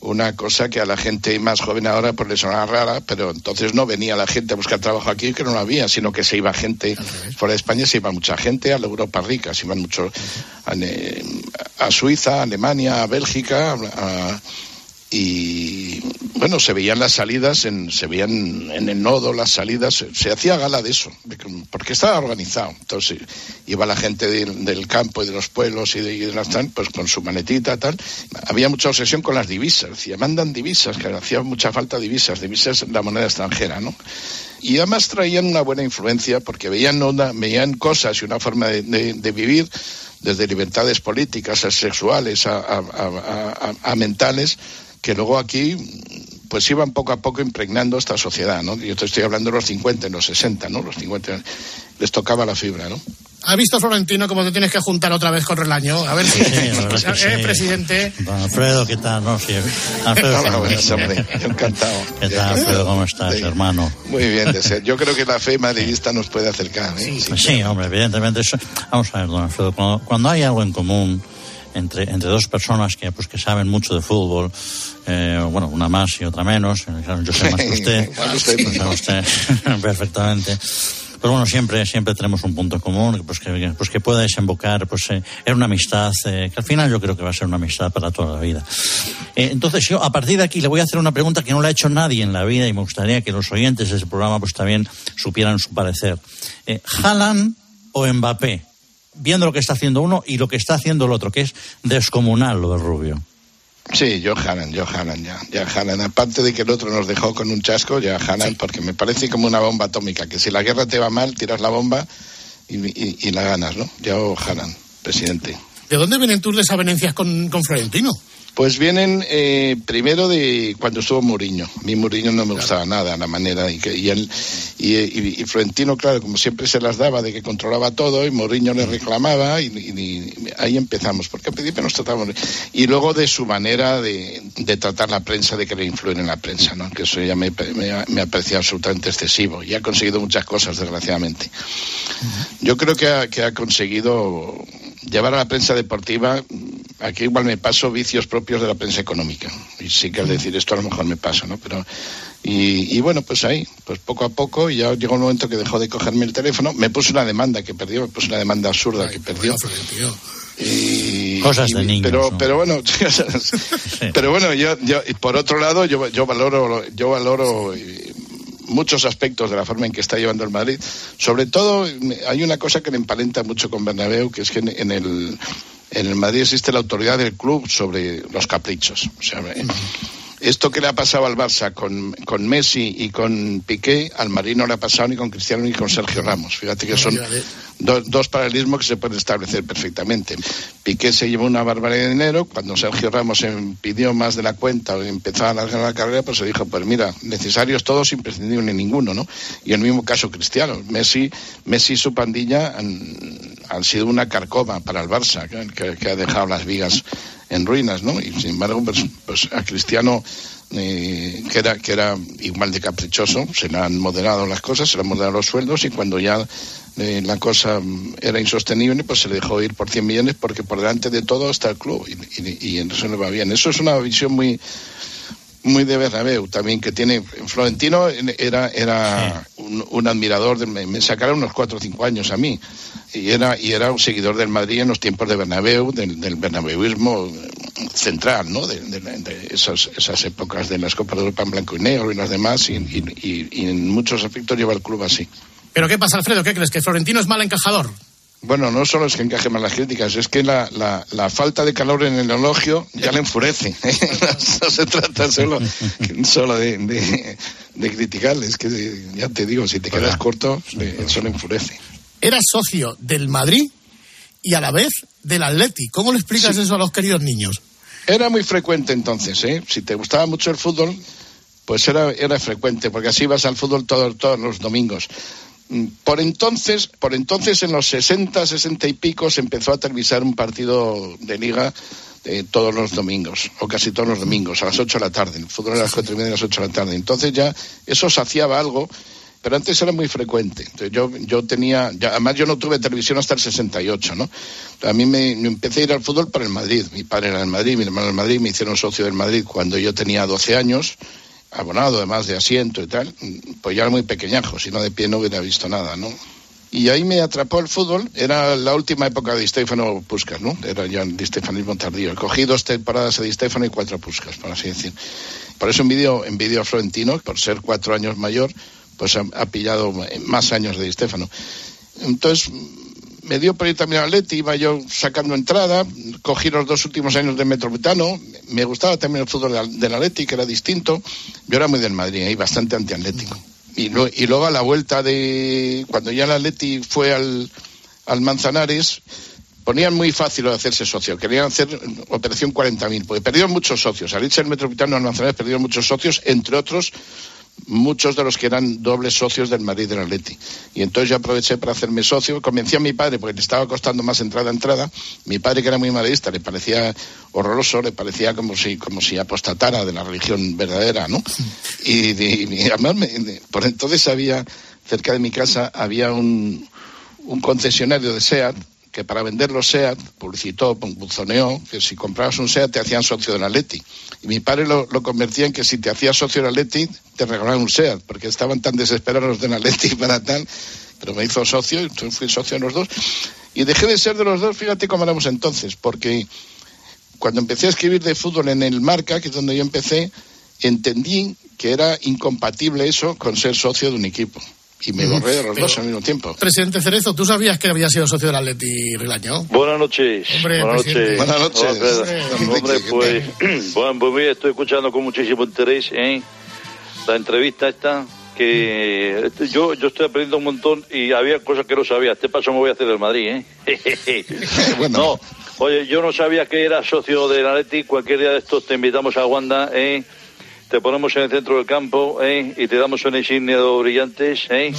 una cosa que a la gente más joven ahora pues le sonaba rara, pero entonces no venía la gente a buscar trabajo aquí, que no lo había, sino que se iba gente, fuera de España se iba mucha gente a la Europa rica, se iban mucho a, a Suiza, a Alemania, a Bélgica, a- y bueno, se veían las salidas, en, se veían en el nodo las salidas, se, hacía gala de eso, porque estaba organizado. Entonces iba la gente del, campo y de los pueblos y de, las tal, pues con su manetita tal. Había mucha obsesión con las divisas, decía, mandan divisas, que hacía mucha falta divisas, divisas la moneda extranjera, ¿no? Y además traían una buena influencia porque veían, una, veían cosas y una forma de, vivir desde libertades políticas a sexuales a mentales que luego aquí pues iban poco a poco impregnando esta sociedad, ¿no? Yo te estoy hablando de los 50, en los 60, ¿no? Los 50 les tocaba la fibra, ¿no? ¿Ha visto Florentino cómo te tienes que juntar otra vez con Relaño? A ver si... Sí, es que Eh, sí. presidente... Don Alfredo, ¿qué tal? No, sí. Alfredo, Hola, sí, buenas, sí. hombre, encantado. ¿Qué tal, Alfredo? ¿Cómo estás, hermano? Muy bien de ser. Yo creo que la fe madridista nos puede acercar, ¿eh? Pues sí, hombre, evidentemente. Eso... Vamos a ver, don Alfredo, cuando, cuando hay algo en común entre, entre dos personas que, pues, que saben mucho de fútbol, eh, bueno, una más y otra menos, eh, yo sé más que usted, usted. usted perfectamente. Pero bueno, siempre, siempre tenemos un punto común, pues que, pues que pueda desembocar pues, eh, en una amistad, eh, que al final yo creo que va a ser una amistad para toda la vida. Eh, entonces yo, a partir de aquí, le voy a hacer una pregunta que no le ha hecho nadie en la vida y me gustaría que los oyentes de ese programa pues también supieran su parecer. ¿Haaland o Mbappé? Viendo lo que está haciendo uno y lo que está haciendo el otro, que es descomunal lo de Rubio. Sí, yo Haaland, yo Haaland, ya, ya Haaland. Aparte de que el otro nos dejó con un chasco, ya Haaland, porque me parece como una bomba atómica, que si la guerra te va mal, tiras la bomba y, y- y la ganas, ¿no? Yo Haaland, presidente. ¿De dónde vienen tus desavenencias con, con Florentino? Pues vienen eh, primero de cuando estuvo Mourinho. A mí Mourinho no me gustaba nada la manera y que y él y, y- y Florentino, claro, como siempre se las daba de que controlaba todo y Mourinho le reclamaba y, ahí empezamos, porque al principio nos tratamos y luego de su manera de, de tratar la prensa, de que le influyen en la prensa, ¿no? Que eso ya me, me ha parecido absolutamente excesivo y ha conseguido muchas cosas, desgraciadamente. Yo creo que ha, que ha conseguido llevar a la prensa deportiva, aquí igual me paso vicios propios de la prensa económica. Y sí que al decir esto a lo mejor me paso, ¿no? Pero, y, y bueno, pues ahí, pues poco a poco, y ya llegó un momento que dejó de cogerme el teléfono, me puso una demanda que perdió, me puso una demanda absurda que perdió. Y, Cosas de y- niños, Pero, ¿no? pero bueno, pero bueno, yo, yo, y por otro lado, yo, yo valoro, yo valoro muchos aspectos de la forma en que está llevando el Madrid. Sobre todo, hay una cosa que le empalenta mucho con Bernabéu, que es que en, en el, en el Madrid existe la autoridad del club sobre los caprichos. O sea, eh, esto que le ha pasado al Barça con, con Messi y con Piqué, al Madrid no le ha pasado ni con Cristiano ni con Sergio Ramos. Fíjate que son do- dos paralelismos que se pueden establecer perfectamente. Piqué se llevó una barbaridad de dinero, cuando Sergio Ramos pidió más de la cuenta o empezó a alargar la carrera, pues se dijo, pues mira, necesarios todos, imprescindible ninguno, ¿no? Y el mismo caso Cristiano. Messi, Messi y su pandilla han, han sido una carcoma para el Barça, que ha dejado las vigas en ruinas, ¿no? Y sin embargo, pues, pues a Cristiano eh, que era que era igual de caprichoso, se le han moderado las cosas, se le han moderado los sueldos y cuando ya eh, la cosa mm, era insostenible, pues se le dejó ir por 100 millones porque por delante de todo está el club y, y, y eso le va bien. Eso es una visión muy muy de Bernabéu también que tiene Florentino era era un, un admirador de, me, me sacaron unos cuatro o cinco años a mí y era y era un seguidor del Madrid en los tiempos de Bernabéu del, del bernabeuismo central no de, de- de esas esas épocas de las copas de Europa en blanco y negro y las demás y, y- y- y en muchos aspectos lleva el club así ¿Pero qué pasa, Alfredo? ¿Qué crees? ¿Que Florentino es mal encajador? Bueno, no solo es que encaje mal las críticas, es que la, la, la falta de calor en el elogio ya le enfurece. no se trata solo, solo de, de, de criticarle, es que ya te digo, si te quedas corto, le- eso le enfurece. Era socio del Madrid y a la vez del Atleti. ¿Cómo le explicas eso a los queridos niños? Era muy frecuente entonces, ¿eh? Si te gustaba mucho el fútbol, pues era, era frecuente, porque así ibas al fútbol todos, todos los domingos. Por entonces, por entonces en los 60, 60 y pico se empezó a televisar un partido de liga eh, todos los domingos, o casi todos los domingos, a las 8 de la tarde. El fútbol a las 4 y media, a las 8 de la tarde. Entonces ya eso saciaba algo, pero antes era muy frecuente. Entonces yo, yo tenía, ya- además yo no tuve televisión hasta el 68, ¿no? A mí me, me empecé a ir al fútbol por el Madrid. Mi padre era del Madrid, mi hermano del Madrid, me hicieron socio del Madrid cuando yo tenía 12 años abonado además de asiento y tal, pues ya era muy pequeñajo, si no de pie no hubiera visto nada, ¿no? Y ahí me atrapó el fútbol, era la última época de Stefano Puskas, ¿no? Era ya el Di Stefanismo tardío. Cogí dos temporadas de Stefano y cuatro Puskas, por así decir. Por eso envidio, envidio a Florentino, por ser cuatro años mayor, pues ha, pillado más años de Stefano. Entonces, me dio por ir también al Atleti, iba yo sacando entrada, cogí los dos últimos años del Metropolitano, me gustaba también el fútbol del, Atleti, que era distinto. Yo era muy del Madrid, y bastante antiatlético. Y, luego a la vuelta de, cuando ya el Atleti fue al, Manzanares, ponían muy fácil de hacerse socio. Querían hacer operación 40.000, porque perdieron muchos socios. Al irse el Metropolitano al Manzanares perdieron muchos socios, entre otros muchos de los que eran dobles socios del Madrid del Atleti. Y entonces yo aproveché para hacerme socio, convencí a mi padre porque le estaba costando más entrada a entrada. Mi padre, que era muy madridista, le parecía horroroso, le parecía como si, como si apostatara de la religión verdadera, ¿no? Y, y- y por entonces había, cerca de mi casa, había un, un concesionario de SEAT que para vender los SEAT publicitó, buzoneó, que si comprabas un SEAT te hacían socio del Atleti. Y mi padre lo, convertía en que si te hacías socio del Atleti te regalaban un SEAT, porque estaban tan desesperados los del Atleti para tal. Pero me hizo socio, y fui socio de los dos. Y dejé de ser de los dos, fíjate cómo éramos entonces, porque cuando empecé a escribir de fútbol en el Marca, que es donde yo empecé, entendí que era incompatible eso con ser socio de un equipo. Y me borré de los Pero- dos al mismo tiempo. Presidente Cerezo, ¿tú sabías que había sido socio del Atleti Rilaño? Buenas noches. Hombre, Buenas presidente. noches. Buenas noches. Hombre, hombre, pues, bueno, pues mira, estoy escuchando con muchísimo interés ¿eh? la entrevista esta que este, yo yo estoy aprendiendo un montón y había cosas que no sabía. Este paso me voy a hacer del Madrid, ¿eh? No, oye, yo no sabía que era socio del Atleti. Cualquier día de estos te invitamos a Wanda, ¿eh? Te ponemos en el centro del campo, ¿eh? Y te damos una insignia de brillantes, ¿eh?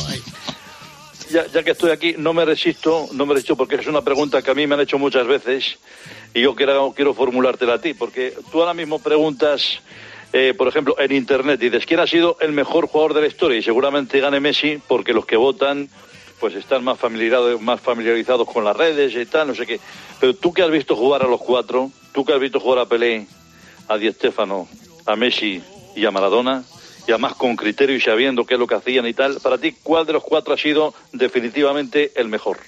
ya, ya que estoy aquí, no me resisto, no me resisto porque es una pregunta que a mí me han hecho muchas veces y yo quiero, quiero formulártela a ti, porque tú ahora mismo preguntas, eh, por ejemplo, en Internet, dices, ¿quién ha sido el mejor jugador de la historia? Y seguramente gane Messi porque los que votan pues están más familiarizados, más familiarizados con las redes y tal, no sé qué. Pero tú que has visto jugar a los cuatro, tú que has visto jugar a Pelé, a Di Stéfano, a Messi y a Maradona, y además con criterio y sabiendo qué es lo que hacían y tal, para ti, ¿cuál de los cuatro ha sido definitivamente el mejor?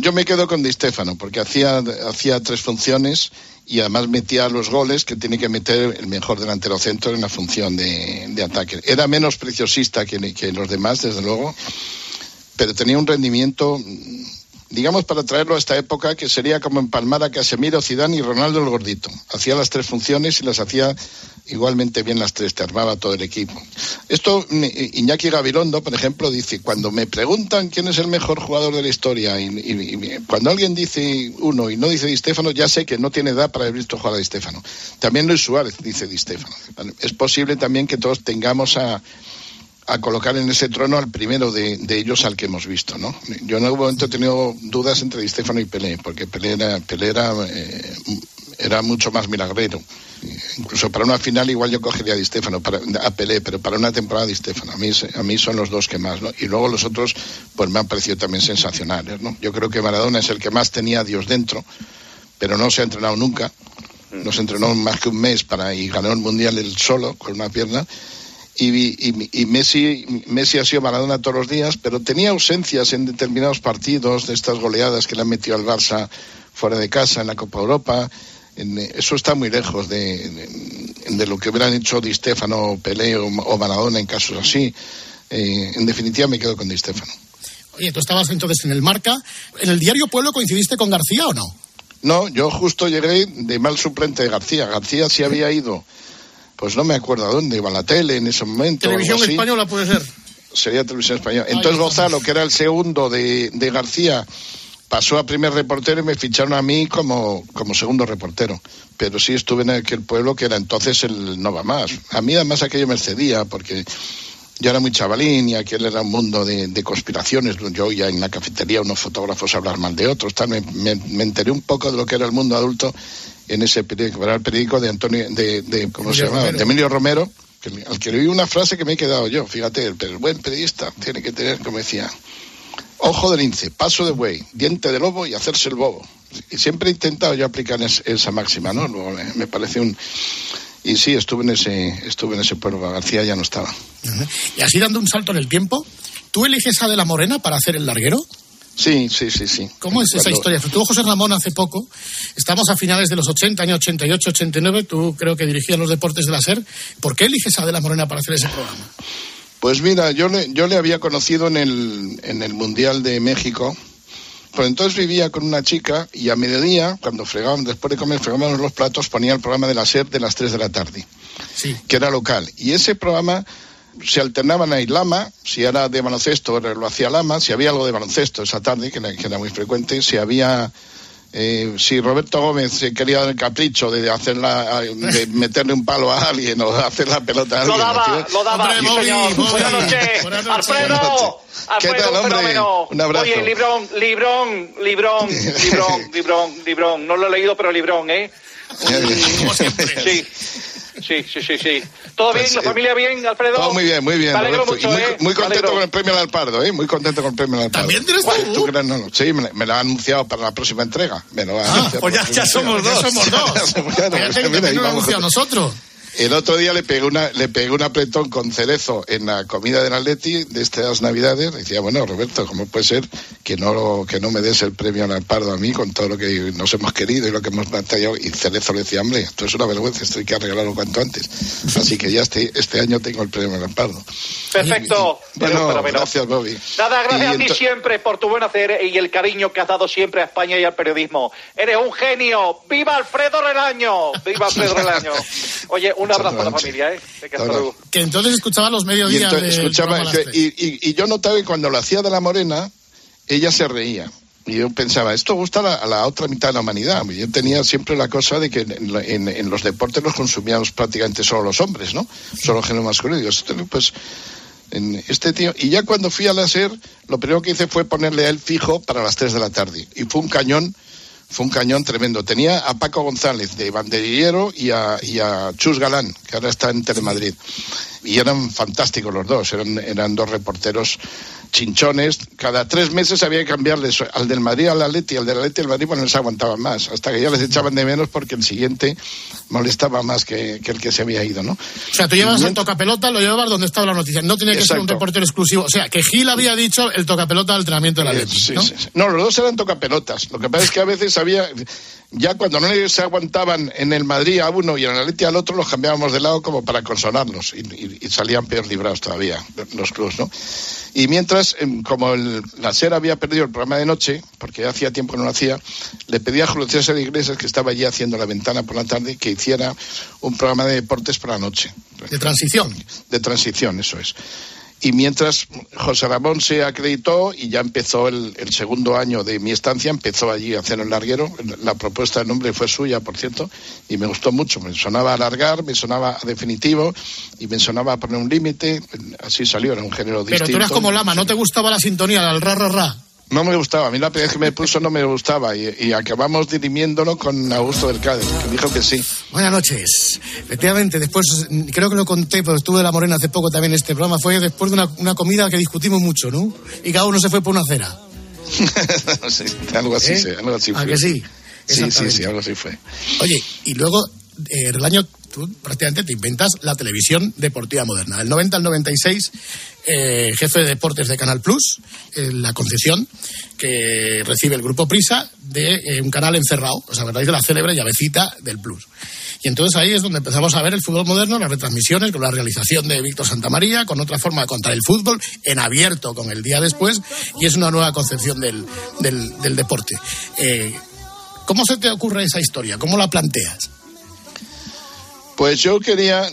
Yo me quedo con Di Stefano, porque hacía, hacía tres funciones y además metía los goles que tiene que meter el mejor delantero centro en la función de, de ataque. Era menos preciosista que, que los demás, desde luego, pero tenía un rendimiento, digamos, para traerlo a esta época, que sería como empalmar a Casemiro, Zidane y Ronaldo el gordito. Hacía las tres funciones y las hacía igualmente bien las tres, te armaba todo el equipo. Esto, mm, Iñaki Gabilondo, por ejemplo, dice, cuando me preguntan quién es el mejor jugador de la historia, y, y- cuando alguien dice uno y no dice Di Stéfano, ya sé que no tiene edad para haber visto jugar a Di Stéfano. También Luis Suárez dice Di Stéfano. Es posible también que todos tengamos a, a colocar en ese trono al primero de, de ellos al que hemos visto, ¿no? Yo en algún momento he tenido dudas entre Di Stéfano y Pelé, porque Pelé era, Pelé era, eh, era mucho más milagrero. Incluso para una final igual yo cogería a Di Stéfano, para, a Pelé, pero para una temporada Di Stéfano. A mí, a mí son los dos que más, ¿no? Y luego los otros, pues me han parecido también sensacionales, ¿no? Yo creo que Maradona es el que más tenía a Dios dentro, pero no se ha entrenado nunca. No se entrenó más que un mes para y ganó el mundial él solo con una pierna. Y, y- y Messi, Messi ha sido Maradona todos los días, pero tenía ausencias en determinados partidos de estas goleadas que le han metido al Barça fuera de casa en la Copa Europa. En- eso está muy lejos de, de- de lo que hubieran hecho Di Stefano, Pelé o, o Maradona en casos así. Eh, en definitiva me quedo con Di Stefano. Oye, tú estabas entonces en el Marca. ¿En el diario Pueblo coincidiste con García o no? No, yo justo llegué de mal suplente de García. García sí había ido, pues no me acuerdo a dónde, iba a la tele en ese momento. Televisión española puede ser. Sería televisión española. Entonces Gonzalo, que era el segundo de, de García, pasó a primer reportero y me ficharon a mí como, como segundo reportero. Pero sí estuve en aquel pueblo que era entonces el No Va Más. A mí además aquello me cedía porque yo era muy chavalín y aquel era un mundo de, de conspiraciones. Yo oía en la cafetería unos fotógrafos hablar mal de otros. Tal. Me, me- me enteré un poco de lo que era el mundo adulto en ese periódico, era el periódico de Antonio, de, de- ¿cómo se Emilio llamaba? Romero. De Emilio Romero, que, al que le oí una frase que me he quedado yo. Fíjate, el, el buen periodista tiene que tener, como decía, ojo de lince, paso de buey, diente de lobo y hacerse el bobo. Y siempre he intentado yo aplicar es- esa máxima, ¿no? Luego me, me parece un... Y sí, estuve en ese, estuve en ese pueblo, García ya no estaba. Y así dando un salto en el tiempo, ¿tú eliges a De la Morena para hacer el larguero? Sí, sí, sí, sí. ¿Cómo es esa historia? Tuvo José Ramón hace poco. Estamos a finales de los 80, año 88, 89. Tú creo que dirigías los deportes de la SER. ¿Por qué eliges a De la Morena para hacer ese programa? Pues mira, yo le, yo le había conocido en el, en el Mundial de México. Pues entonces vivía con una chica y a mediodía, cuando fregábamos, después de comer, fregábamos los platos, ponía el programa de la SER de las 3 de la tarde, Sí. que era local. Y ese programa se alternaban ahí Lama, si era de baloncesto lo hacía Lama, si había algo de baloncesto esa tarde, que era, que era muy frecuente, si había... eh, si Roberto Gómez se quería dar el capricho de hacerla, de meterle un palo a alguien o de hacer la pelota a Lo alguien, daba, ¿sí? lo daba, sí, señor. Buenas noches. Alfredo, ¿Qué Alfredo, tal, hombre? fenómeno. Un abrazo. Oye, Librón, Librón, Librón, Librón, Librón, Librón. No lo he leído, pero Librón, ¿eh? Sí. Sí, sí, sí, sí. ¿Todo bien? Pues, ¿La eh, familia bien, Alfredo? Todo muy bien, muy bien. Me alegro Roberto, y mucho, muy, ¿eh? muy contento con el premio al Alpardo, ¿eh? Muy contento con el premio al Alpardo. ¿También tienes tú? ¿Tú crees? No, no. Sí, me, me lo ha anunciado para la próxima entrega. Me lo ha Ah, anunciado pues ya- para la ya somos entrega. dos. Ya somos dos. Claro, Fíjate que mira, también ahí lo ha vamos. anunciado a nosotros. El otro día le pegué, una, le pegué un apretón con cerezo en la comida del Atleti de estas navidades. Decía, bueno, Roberto, ¿cómo puede ser que no, que no me des el premio al Alpardo a mí con todo lo que nos hemos querido y lo que hemos batallado? Y cerezo le decía, hombre, esto es una vergüenza, esto hay que arreglarlo cuanto antes. Así que ya este, este año tengo el premio al Alpardo. Perfecto. Gracias, Bobby. Nada, gracias Y a ti siempre por tu buen hacer y el cariño que has dado siempre a España y al periodismo. Eres un genio. ¡Viva Alfredo Relaño! ¡Viva Alfredo Relaño! Oye, un abrazo a la familia, ¿eh? Venga, hasta luego. Que entonces escuchaba los Y mediodías entonces, escuchaba, tres. y, y- y yo notaba que cuando lo hacía de la morena, ella se reía. Y yo pensaba, esto gusta a la, a la otra mitad de la humanidad. Yo tenía siempre la cosa de que en, en- en los deportes los consumíamos prácticamente solo los hombres, ¿no? Solo género masculino. Y digo, esto, pues, en este tío. Y ya cuando fui a la SER, lo primero que hice fue ponerle a él fijo para las 3 de la tarde. Y fue un cañón, fue un cañón tremendo. Tenía a Paco González de banderillero y a, y a Chus Galán, que ahora está en Telemadrid. Y eran fantásticos los dos, eran, eran dos reporteros chinchones. Cada tres meses había que cambiarles al del Madrid al Atleti, al del Atleti al Madrid, bueno, no se aguantaban más. Hasta que ya les echaban de menos porque el siguiente molestaba más que, que el que se había ido, ¿no? O sea, tú llevas el tocapelota, lo llevabas donde estaba la noticia. No tenía que ser un reportero exclusivo. O sea, que Gil había dicho el tocapelota del entrenamiento de la Eh, Leti, sí, ¿no? sí, sí. No, los dos eran tocapelotas. Lo que pasa es que a veces había. Ya cuando no se aguantaban en el Madrid a uno y en el Atleti al otro, los cambiábamos de lado como para consonarlos. Y, y- y salían peor librados todavía los clubes, ¿no? Y mientras, em, como el- la SER había perdido el programa de noche, porque ya hacía tiempo que no lo hacía, le pedí a Julio César Iglesias, que estaba allí haciendo la ventana por la tarde, que hiciera un programa de deportes por la noche. De transición. De transición, eso es. Y mientras José Ramón se acreditó y ya empezó el, el segundo año de mi estancia, empezó allí a hacer el larguero. La propuesta de nombre fue suya, por cierto, y me gustó mucho. Me sonaba a alargar, me sonaba a definitivo y me sonaba a poner un límite. Así salió, era un género Pero distinto. tú eras como Lama, ¿no te gustaba la sintonía, el ra, ra, ra? No me gustaba, a mí la vez que me puso no me gustaba y, y acabamos dirimiéndolo con Augusto del Cádiz, que dijo que sí. Buenas noches. Efectivamente, después, creo que lo conté, pero estuve de la Morena hace poco también este programa. Fue después de una, una comida que discutimos mucho, ¿no? Y cada uno se fue por una cera. Sí, algo así, ¿Eh? sí, algo así ¿A fue. que sí? Sí, sí, algo así fue. Oye, y luego, eh, el año, prácticamente te inventas la televisión deportiva moderna. Del 90 al 96, eh, jefe de deportes de Canal Plus, eh, la concesión que recibe el grupo Prisa de eh, un canal encerrado. ¿Os acordáis de la célebre llavecita del Plus? Y entonces ahí es donde empezamos a ver el fútbol moderno, las retransmisiones, con la realización de Víctor Santamaría, con otra forma de contar el fútbol, en abierto con el día después, y es una nueva concepción del, del, del deporte. Eh, ¿Cómo se te ocurre esa historia? ¿Cómo la planteas? Pues yo quería,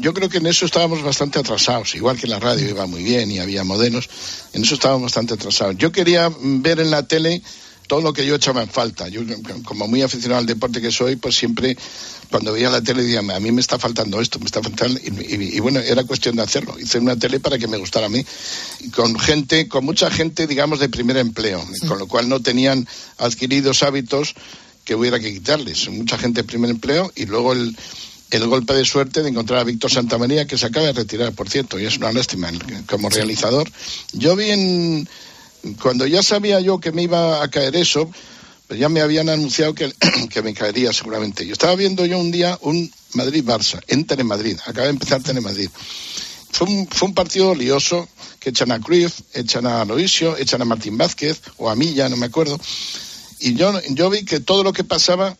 yo creo que en eso estábamos bastante atrasados, igual que la radio iba muy bien y había modelos, en eso estábamos bastante atrasados. Yo quería ver en la tele todo lo que yo echaba en falta. Yo, como muy aficionado al deporte que soy, pues siempre cuando veía la tele decía, a mí me está faltando esto, me está faltando... Y, y- y bueno, era cuestión de hacerlo. Hice una tele para que me gustara a mí. Y con gente, con mucha gente, digamos, de primer empleo, con lo cual no tenían adquiridos hábitos que hubiera que quitarles. Mucha gente de primer empleo y luego el, el golpe de suerte de encontrar a Víctor Santamaría, que se acaba de retirar, por cierto, y es una lástima como realizador. Yo vi en, cuando ya sabía yo que me iba a caer eso, pues ya me habían anunciado que, que me caería seguramente. Yo estaba viendo yo un día un Madrid-Barça en Telemadrid, acaba de empezar Telemadrid. Fue un, fue un partido lioso, que echan a Cruyff, echan a Aloisio, echan a Martín Vázquez, o a Milla, no me acuerdo. Y yo, yo vi que todo lo que pasaba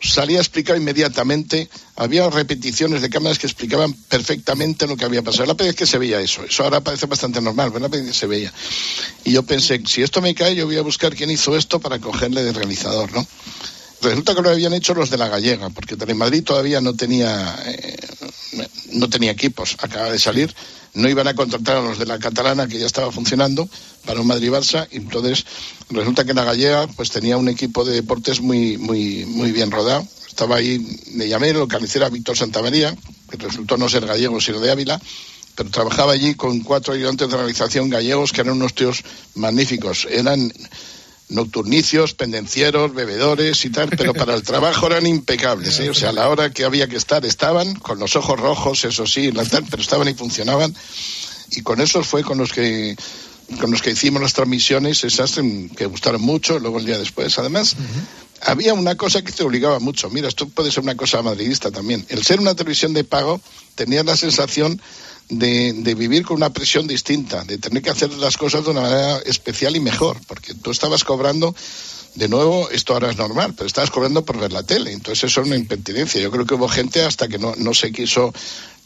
salía explicado inmediatamente. Había repeticiones de cámaras que explicaban perfectamente lo que había pasado. La primera que se veía eso. Eso ahora parece bastante normal, pero la primera que se veía. Y yo pensé, si esto me cae, yo voy a buscar quién hizo esto para cogerle de realizador, ¿no? Resulta que lo habían hecho los de la Gallega, porque Telemadrid todavía no tenía, eh, no tenía equipos, acaba de salir. No iban a contratar a los de la Catalana, que ya estaba funcionando, para un Madrid-Barça. Y entonces resulta que la Gallega pues tenía un equipo de deportes muy, muy, muy bien rodado. Estaba ahí, le llamé, a Víctor Santamaría, que resultó no ser gallego, sino de Ávila pero trabajaba allí con cuatro ayudantes de realización gallegos que eran unos tíos magníficos. Eran nocturnicios, pendencieros, bebedores y tal, pero para el trabajo eran impecables. ¿eh? O sea, a la hora que había que estar estaban, con los ojos rojos, eso sí, pero estaban y funcionaban. Y con esos fue con los que con los que hicimos las transmisiones esas em, que gustaron mucho, luego el día después. Además, había una cosa que te obligaba mucho. Mira, esto puede ser una cosa madridista también. El ser una televisión de pago, tenías la sensación de, de vivir con una presión distinta, de tener que hacer las cosas de una manera especial y mejor, porque tú estabas cobrando, de nuevo, esto ahora es normal, pero estabas cobrando por ver la tele, entonces eso es una impertinencia. Yo creo que hubo gente hasta que no, no se quiso,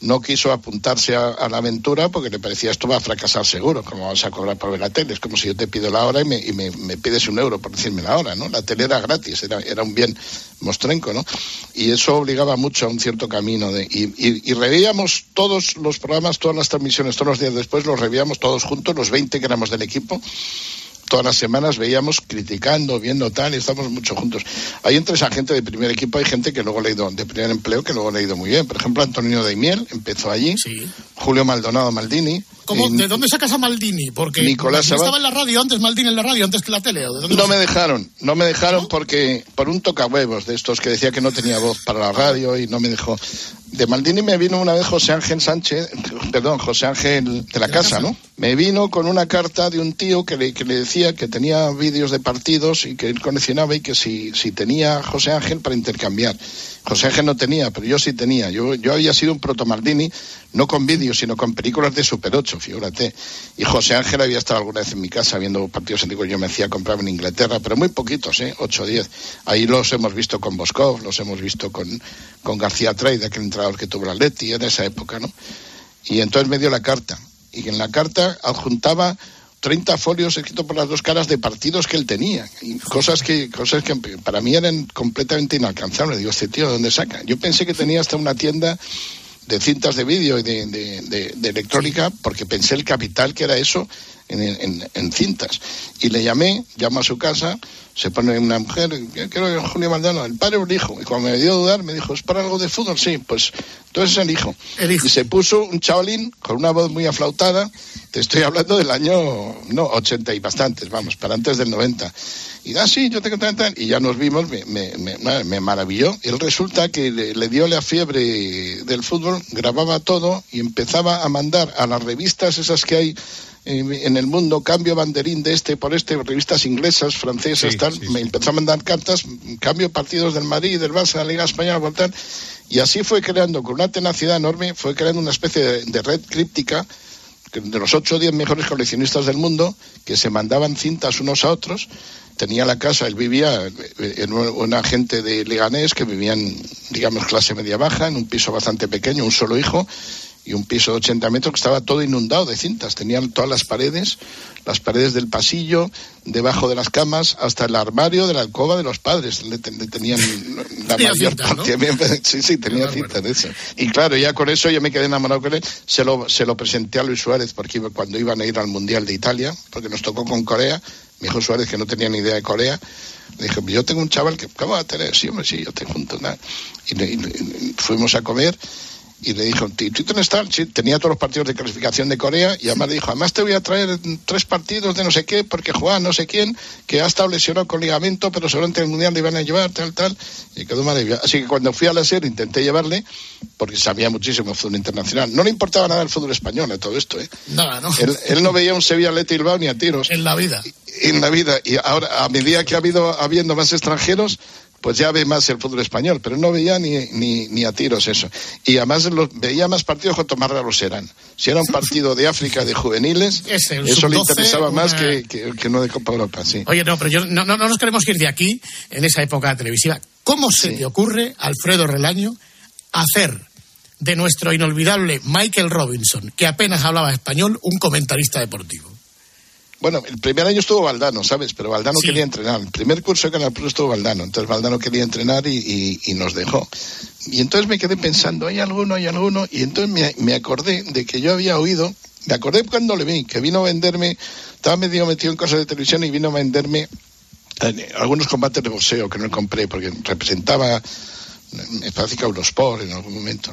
no quiso apuntarse a, la aventura porque le parecía esto va a fracasar seguro, como vas a cobrar por ver la tele, es como si yo te pido la hora y me, y me, me pides un euro por decirme la hora, ¿no? La tele era gratis, era, era un bien mostrenco, ¿no? Y eso obligaba mucho a un cierto camino de, y, y, y reveíamos todos los programas, todas las transmisiones, todos los días después, los reveíamos todos juntos, los 20 que éramos del equipo, todas las semanas veíamos criticando, viendo tal, y estamos mucho juntos. Hay entre esa gente de primer equipo, hay gente que luego le ha ido de primer empleo, que luego le ha ido muy bien. Por ejemplo, Antonio Daimiel empezó allí, Julio Maldonado Maldini. ¿De dónde sacas a Maldini? Porque Nicolás ¿no Sabat- estaba en la radio antes, Maldini en la radio, antes que la tele. ¿o de dónde No me dejaron, no me dejaron porque por un tocahuevos de estos que decía que no tenía voz para la radio y no me dejó. De Maldini me vino una vez José Ángel Sánchez, perdón, José Ángel de la Casa, ¿no? Me vino con una carta de un tío que le, que le decía que tenía vídeos de partidos y que él coleccionaba y que si, si tenía José Ángel para intercambiar. José Ángel no tenía, pero yo sí tenía. Yo, yo había sido un proto Maldini, no con vídeos, sino con películas de Super 8, figúrate. Y José Ángel había estado alguna vez en mi casa viendo partidos antiguos. Yo me hacía comprar en Inglaterra, pero muy poquitos, ¿eh? 8 o 10. Ahí los hemos visto con Boscov, los hemos visto con, con García Traide, aquel entrenador que tuvo la Leti en esa época, ¿no? Y entonces me dio la carta. Y en la carta adjuntaba 30 folios escritos por las dos caras de partidos que él tenía. Y cosas que, cosas que para mí eran completamente inalcanzables. Digo, este tío, ¿de dónde saca? Yo pensé que tenía hasta una tienda de cintas de vídeo y de electrónica, porque pensé el capital que era eso en, en- en cintas. Y le llamé, llamo a su casa, se pone una mujer, quiero que Julio Maldano, el padre o el hijo. Y cuando me dio a dudar, me dijo, ¿es para algo de fútbol? Sí, pues entonces el hijo. Y se puso un chavalín con una voz muy aflautada, te estoy hablando del año, no, 80 y bastantes, vamos, para antes del 90. Y ah, sí, yo tengo tal. Y ya nos vimos, me, me, me- me maravilló. Y él resulta que le, le dio la fiebre del fútbol, grababa todo y empezaba a mandar a las revistas esas que hay eh, en el mundo, cambio banderín de este por este, revistas inglesas, francesas, tal. Me empezó a mandar cartas, cambio partidos del Madrid, del Barça, de la Liga Española, tal. Y así fue creando, con una tenacidad enorme, fue creando una especie de, de red críptica de los 8 o 10 mejores coleccionistas del mundo que se mandaban cintas unos a otros. Tenía la casa, él vivía eh, en un- una gente de Leganés que vivían, digamos, clase media-baja, en un piso bastante pequeño, un solo hijo, y un piso de 80 metros que estaba todo inundado de cintas. Tenían todas las paredes, las paredes del pasillo, debajo de las camas, hasta el armario de la alcoba de los padres. Le, ten- le tenían la Tenía mayor cintas, ¿no? parte. Bien, Sí, sí, tenía cintas de eso. Y claro, ya con eso yo me quedé enamorado con él. Se lo, se lo presenté a Luis Suárez porque cuando iban a ir al Mundial de Italia, porque nos tocó con Corea. mi hijo Suárez, que no tenía ni idea de Corea, le dijo, yo tengo un chaval que, ¿cómo va a tener? Sí, hombre, sí, yo te junto y fuimos a comer y le dijo, ¿tú tú dónde estás? Sí, tenía todos los partidos de clasificación de Corea y además le dijo, además te voy a traer tres partidos de no sé qué, porque juega no sé quién, que ha estado lesionado con ligamento, pero seguramente en el Mundial le iban a llevar, tal, tal, y quedó maravilloso. Así que cuando fui a la serie intenté llevarle, porque sabía muchísimo fútbol internacional. No le importaba nada el fútbol español a todo esto, ¿eh? Nada, ¿no? Él, él no veía un Sevilla Leti Bilbao ni a tiros. En la vida. En la vida. Y ahora, a medida que ha habido habiendo más extranjeros, pues ya ve más el fútbol español, pero no veía ni, ni, ni a tiros eso. Y además los- veía más partidos cuanto más raros eran. Si era un partido de África de juveniles, Ese, eso le sub-12, interesaba más que, que, que no de Copa Europa, sí. Oye, no, pero yo no, no, no nos queremos ir de aquí, en esa época televisiva. ¿Cómo se te ocurre, Alfredo Relaño, hacer de nuestro inolvidable Michael Robinson, que apenas hablaba español, un comentarista deportivo? Bueno, el primer año estuvo Valdano, ¿sabes? Pero Valdano quería entrenar. El primer curso de Canal Plus estuvo Valdano. Entonces Valdano quería entrenar y, y- y nos dejó. Y entonces me quedé pensando, ¿hay alguno, hay alguno? Y entonces me, me acordé de que yo había oído, me acordé cuando le vi, que vino a venderme, estaba medio metido en cosas de televisión y vino a venderme eh, algunos combates de boxeo que no compré porque representaba, me parece que Eurosport en algún momento.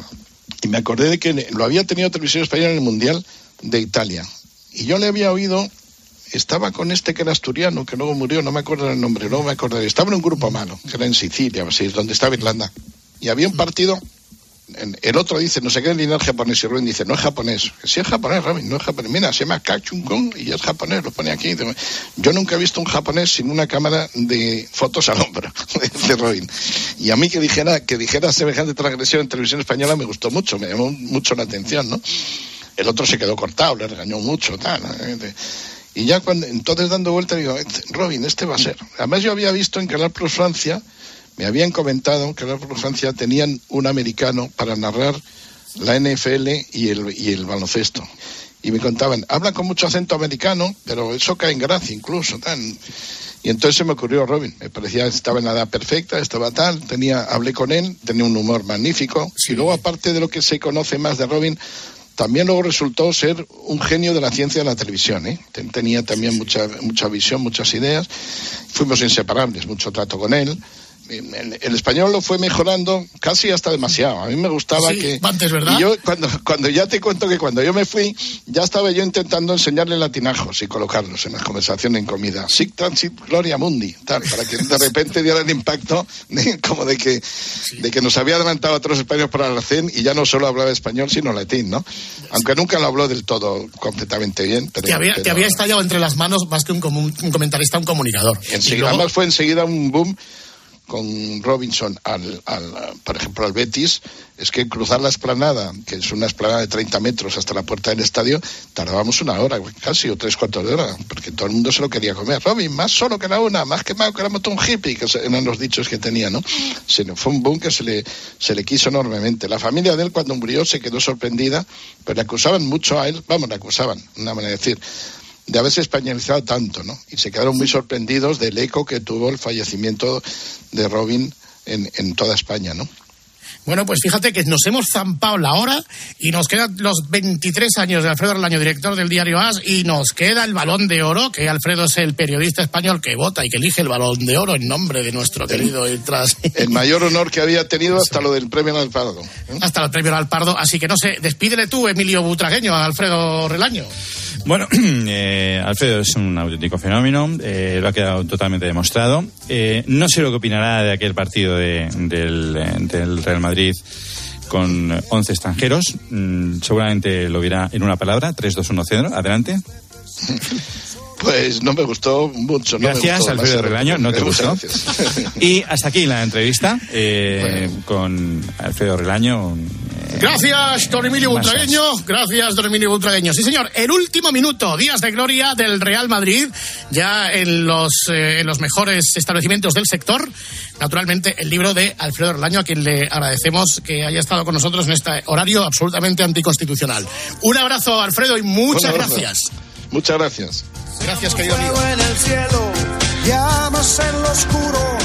Y me acordé de que lo había tenido Televisión Española en el Mundial de Italia. Y yo le había oído estaba con este que era asturiano, que luego murió, no me acuerdo el nombre, luego me acordaré. Estaba en un grupo malo, que era en Sicilia, así, donde estaba Irlanda. Y había un partido, en- el otro dice, no sé qué línea japonés, y Robin dice, no es japonés. Sí es japonés, Robin, no es japonés. Mira, se llama Kachungong y es japonés, lo pone aquí. Yo nunca he visto un japonés sin una cámara de fotos al hombro, de Robin. Y a mí que dijera, que dijera semejante transgresión en televisión española me gustó mucho, me llamó mucho la atención, ¿no? El otro se quedó cortado, le regañó mucho, tal. ¿no? Y ya cuando, entonces dando vuelta digo, Robin, este va a ser. Además yo había visto en Canal Plus Francia, me habían comentado que Canal Plus Francia tenían un americano para narrar la NFL y el, y el baloncesto. Y me contaban, habla con mucho acento americano, pero eso cae en gracia incluso. Tan. Y entonces se me ocurrió Robin, me parecía estaba en la edad perfecta, estaba tal, tenía, hablé con él, tenía un humor magnífico. Y luego aparte de lo que se conoce más de Robin, también luego resultó ser un genio de la ciencia de la televisión. ¿eh? Ten- Tenía también mucha, mucha visión, muchas ideas. Fuimos inseparables, mucho trato con él. El, español lo fue mejorando casi hasta demasiado. A mí me gustaba Sí, que. antes, ¿verdad? Y yo, cuando, cuando ya te cuento que cuando yo me fui, ya estaba yo intentando enseñarle latinajos y colocarlos en las conversaciones en comida. Sic transit gloria mundi, tal, para que de repente diera el impacto de- como de que, de que nos había adelantado a otros españoles por alacén y ya no solo hablaba español, sino latín, ¿no? Aunque nunca lo habló del todo completamente bien. Pero, Te había, te había estallado entre las manos más que un, un comentarista, un comunicador. Y Enseguida, luego- además fue enseguida un boom con Robinson al, al, por ejemplo, al Betis, es que cruzar la esplanada, que es una esplanada de 30 metros hasta la puerta del estadio, tardábamos una hora, casi, o tres cuartos de hora, porque todo el mundo se lo quería comer. Robin, más solo que la una, más quemado que la moto un hippie, que eran los dichos que tenía, ¿no? Se le- fue un boom que se le, se le quiso enormemente. La familia de él, cuando murió, se quedó sorprendida, pero le acusaban mucho a él, vamos, le acusaban, una manera de decir, de haberse españolizado tanto, ¿no? Y se quedaron muy sorprendidos del eco que tuvo el fallecimiento de Robin en, en toda España, ¿no? Bueno, pues fíjate que nos hemos zampado la hora y nos quedan los 23 años de Alfredo Relaño, director del diario AS, y nos queda el balón de oro, que Alfredo es el periodista español que vota y que elige el balón de oro en nombre de nuestro querido tras El mayor honor que había tenido hasta lo del premio al Pardo. hasta el premio al Pardo. Así que no sé, despídele tú, Emilio Butragueño, a Alfredo Relaño. Bueno, eh, Alfredo es un auténtico fenómeno, eh, lo ha quedado totalmente demostrado. Eh, no sé lo que opinará de aquel partido de- del, eh, del Real Madrid con 11 extranjeros. Mm, seguramente lo dirá en una palabra, 3, 2, 1, 0. Adelante. Pues no me gustó mucho. No Gracias, gustó Alfredo. Relaño, no te gustó. gracias. Y hasta aquí la entrevista eh, con Alfredo Relaño. Gracias, don Emilio. Butragueño. Gracias, don Emilio Butragueño. Sí, señor. El último minuto, días de gloria del Real Madrid, ya en los, eh, en los mejores establecimientos del sector. Naturalmente, el libro de Alfredo Relaño, a quien le agradecemos que haya estado con nosotros en este horario absolutamente anticonstitucional. Un abrazo, Alfredo, y muchas gracias. Muchas gracias. Gracias, querido amigo. Fuego en el cielo, llamas en lo oscuro.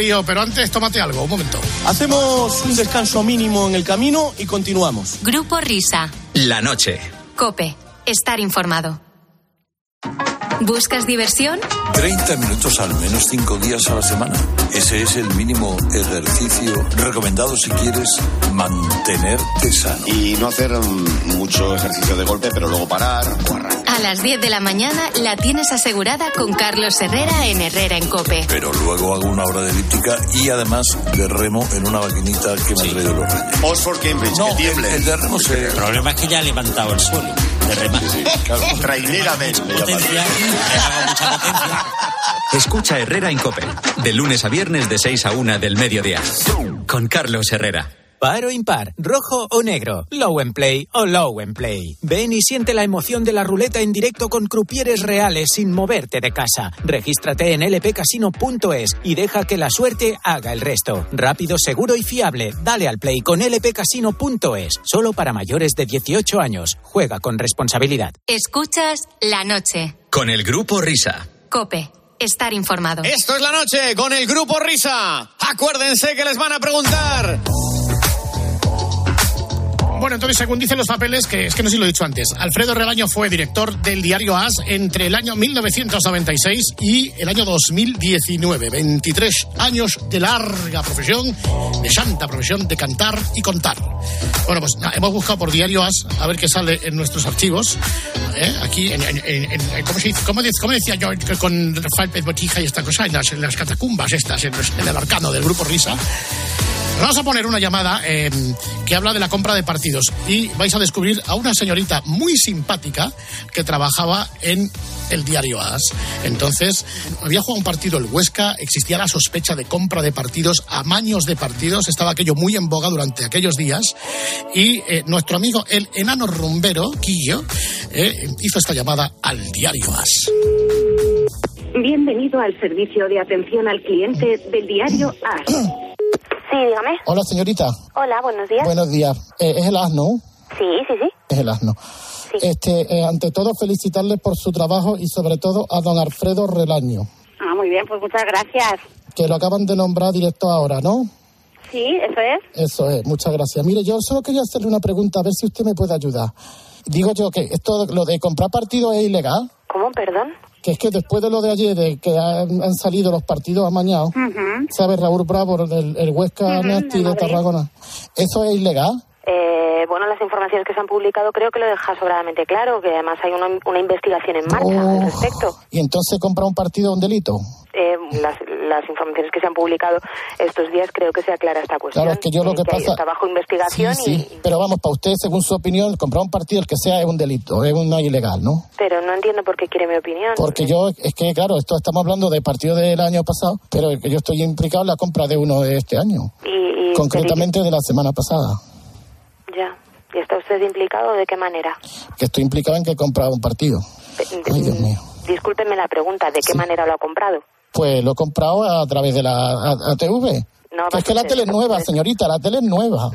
Radio, pero antes tómate algo, un momento. Hacemos un descanso mínimo en el camino y continuamos. Grupo Risa. La noche. Cope. Estar informado. ¿Buscas diversión? 30 minutos al menos 5 días a la semana. Ese es el mínimo ejercicio recomendado si quieres mantenerte sano. Y no hacer mucho ejercicio de golpe, pero luego parar o arrancar. A las 10 de la mañana la tienes asegurada con Carlos Herrera en Herrera en Cope. Pero luego hago una hora de elíptica y además de remo en una maquinita que me ha traído los reyes. Oxford Cambridge, No, que tiemble. el, el de remo se... El problema es que ya ha levantado el suelo. De remate. Potencia, mucha potencia. Escucha Herrera en Cope. De lunes a viernes de 6 a 1 del mediodía. Con Carlos Herrera. Par o impar, rojo o negro, low and play o low and play. Ven y siente la emoción de la ruleta en directo con crupieres reales sin moverte de casa. Regístrate en lpcasino.es y deja que la suerte haga el resto. Rápido, seguro y fiable. Dale al play con lpcasino.es. Solo para mayores de 18 años. Juega con responsabilidad. Escuchas la noche. Con el grupo Risa. Cope. Estar informado. Esto es la noche con el grupo Risa. Acuérdense que les van a preguntar. Bueno, entonces, según dicen los papeles, que es que no sé si lo he dicho antes, Alfredo Relaño fue director del diario AS entre el año 1996 y el año 2019. 23 años de larga profesión, de santa profesión de cantar y contar. Bueno, pues hemos buscado por diario AS a ver qué sale en nuestros archivos. ¿eh? Aquí, en, en- en- ¿cómo, se dice? ¿Cómo, dice- cómo decía yo con Rafael Botija y esta cosa? En las, en las catacumbas estas, en, los- en el arcano del grupo Risa. Vamos a poner una llamada eh, que habla de la compra de partidos y vais a descubrir a una señorita muy simpática que trabajaba en el diario AS. Entonces, había jugado un partido el Huesca, existía la sospecha de compra de partidos, amaños de partidos, estaba aquello muy en boga durante aquellos días y eh, nuestro amigo el enano rumbero, Quillo, eh, hizo esta llamada al diario AS. Bienvenido al servicio de atención al cliente del diario AS. Sí, dígame. Hola, señorita. Hola, buenos días. Buenos días. Eh, es el asno. Sí, sí, sí. Es el asno. Este, eh, ante todo, felicitarle por su trabajo y sobre todo a don Alfredo Relaño, Ah, muy bien, pues muchas gracias. que lo acaban de nombrar directo ahora, ¿no? Sí, eso es. Eso es, muchas gracias. Mire, yo solo quería hacerle una pregunta, a ver si usted me puede ayudar. Digo yo que esto, lo de comprar partidos es ilegal, ¿Cómo, perdón? Que es que después de lo de ayer, de que han, han salido los partidos amañados, Ujú. ¿sabe Raúl Bravo, del el Huesca Ujú, Nasti de. Tarragona? ¿Eso es ilegal? Eh, bueno, las informaciones que se han publicado creo que lo deja sobradamente claro, que además hay una, una investigación en marcha al respecto. Y entonces comprar un partido un delito. Eh, las, las informaciones que se han publicado estos días creo que se aclara esta cuestión. Claro, es que yo lo eh, que pasa- Está bajo investigación, Sí, sí, pero vamos, para usted, según su opinión, comprar un partido, el que sea, es un delito, es una ilegal, ¿no? y, pero no entiendo por qué quiere mi opinión. Porque yo, es que, claro, esto estamos hablando de partido del año pasado, pero yo estoy implicado en la compra de uno de este año, Y, y- concretamente de la semana pasada, Ya. ¿Y está usted implicado de qué manera? que estoy implicado en que he comprado un partido. Ay, Dios mío. Discúlpeme la pregunta, ¿de qué manera lo ha comprado? Pues lo he comprado a través de la ATV. No, Que es que la tele es nueva, señorita, la tele es nueva.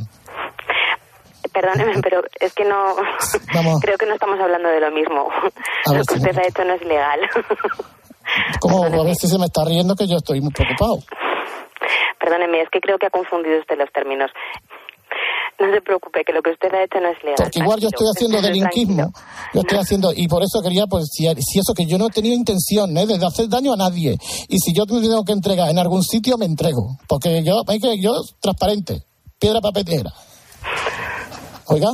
Perdóneme, pero es que no. Vamos. Creo que no estamos hablando de lo mismo. A Lo que usted ha hecho no es legal. Como a ver si se me está riendo que yo estoy muy preocupado. Perdóneme, es que creo que ha confundido usted los términos. No se preocupe, que lo que usted ha hecho no es legal. Porque igual yo estoy haciendo delinquismo. Yo estoy haciendo, y por eso quería, pues, si, si eso que yo no he tenido intención ¿eh? de hacer daño a nadie. Y si yo me tengo que entregar en algún sitio, me entrego. Porque yo, hay que, yo, transparente. Piedra, papel, tijera. Oiga,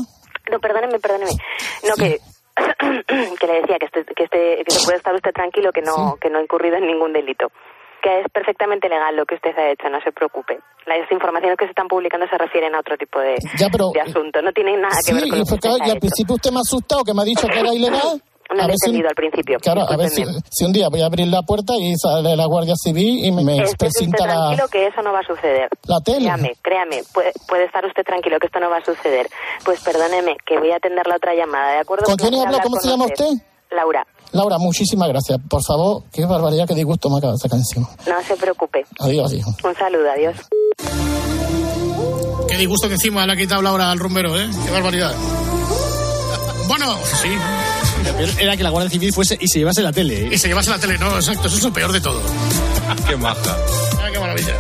No, perdóneme, perdóneme. No, que. que le decía que, este, que, este, que puede estar usted tranquilo, que no, que no ha incurrido en ningún delito. Que es perfectamente legal lo que usted ha hecho, no se preocupe. Las informaciones que se están publicando se refieren a otro tipo de, Ya, pero- de asunto, no tienen nada que sí, ver con lo que usted ha y al hecho. principio usted me ha asustado, que me ha dicho que era ilegal. No lo he ver si- entendido al principio. Claro, a ver si, si un día voy a abrir la puerta y sale la Guardia Civil y me, me Esté usted presenta la, tranquilo que eso no va a suceder. la tele. Créame, créame, puede, puede estar usted tranquilo que esto no va a suceder. Pues perdóneme, que voy a atender la otra llamada, ¿de acuerdo? ¿Con quién he voy a hablado? hablar ¿Cómo se llama usted? Laura, Laura, muchísimas gracias. Por favor, qué barbaridad, qué disgusto me acaba esta canción. No se preocupe. Adiós, hijo. Un saludo, adiós. Qué disgusto que encima le ha quitado Laura al rumbero, ¿eh? Qué barbaridad. Bueno, sí. Era que la Guardia Civil fuese y se llevase la tele. ¿eh? Y se llevase la tele, no, exacto, eso es lo peor de todo. qué maja. Ah, qué maravilla.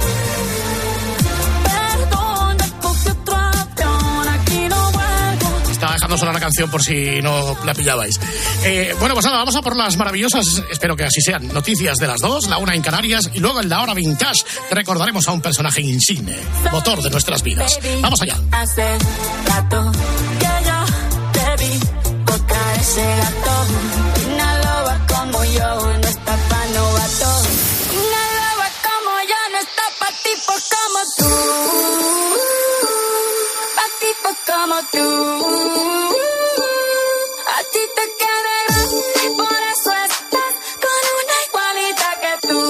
dejando sonar la canción por si no la pillabais. Eh, bueno, pues nada, vamos a por las maravillosas, espero que así sean, noticias de las dos, la una en Canarias y luego en la hora vintage recordaremos a un personaje insigne, motor de nuestras vidas. Vamos allá. como tú como tú. A ti te queda grande, por eso estás con una igualita que tú.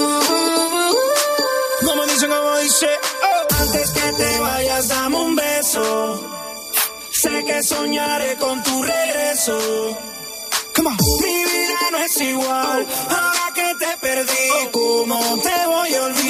Como dice, como dice, antes que te vayas, dame un beso. Sé que soñaré con tu regreso. Mi vida no es igual, ahora que te perdí, ¿cómo te voy a olvidar?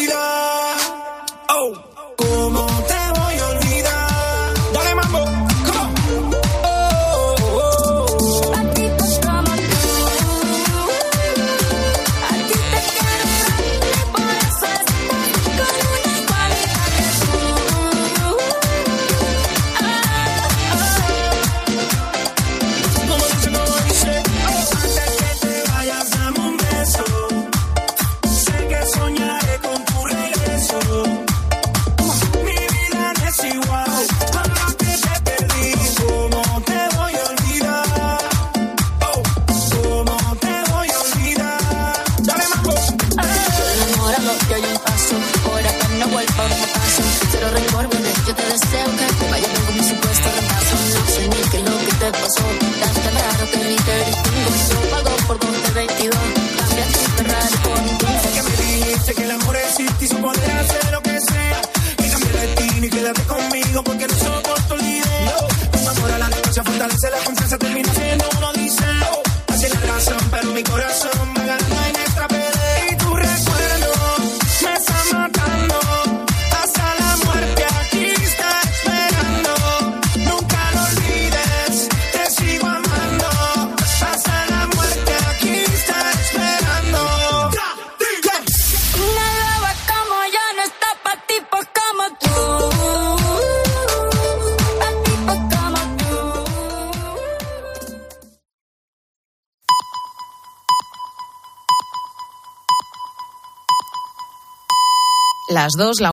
las 2. La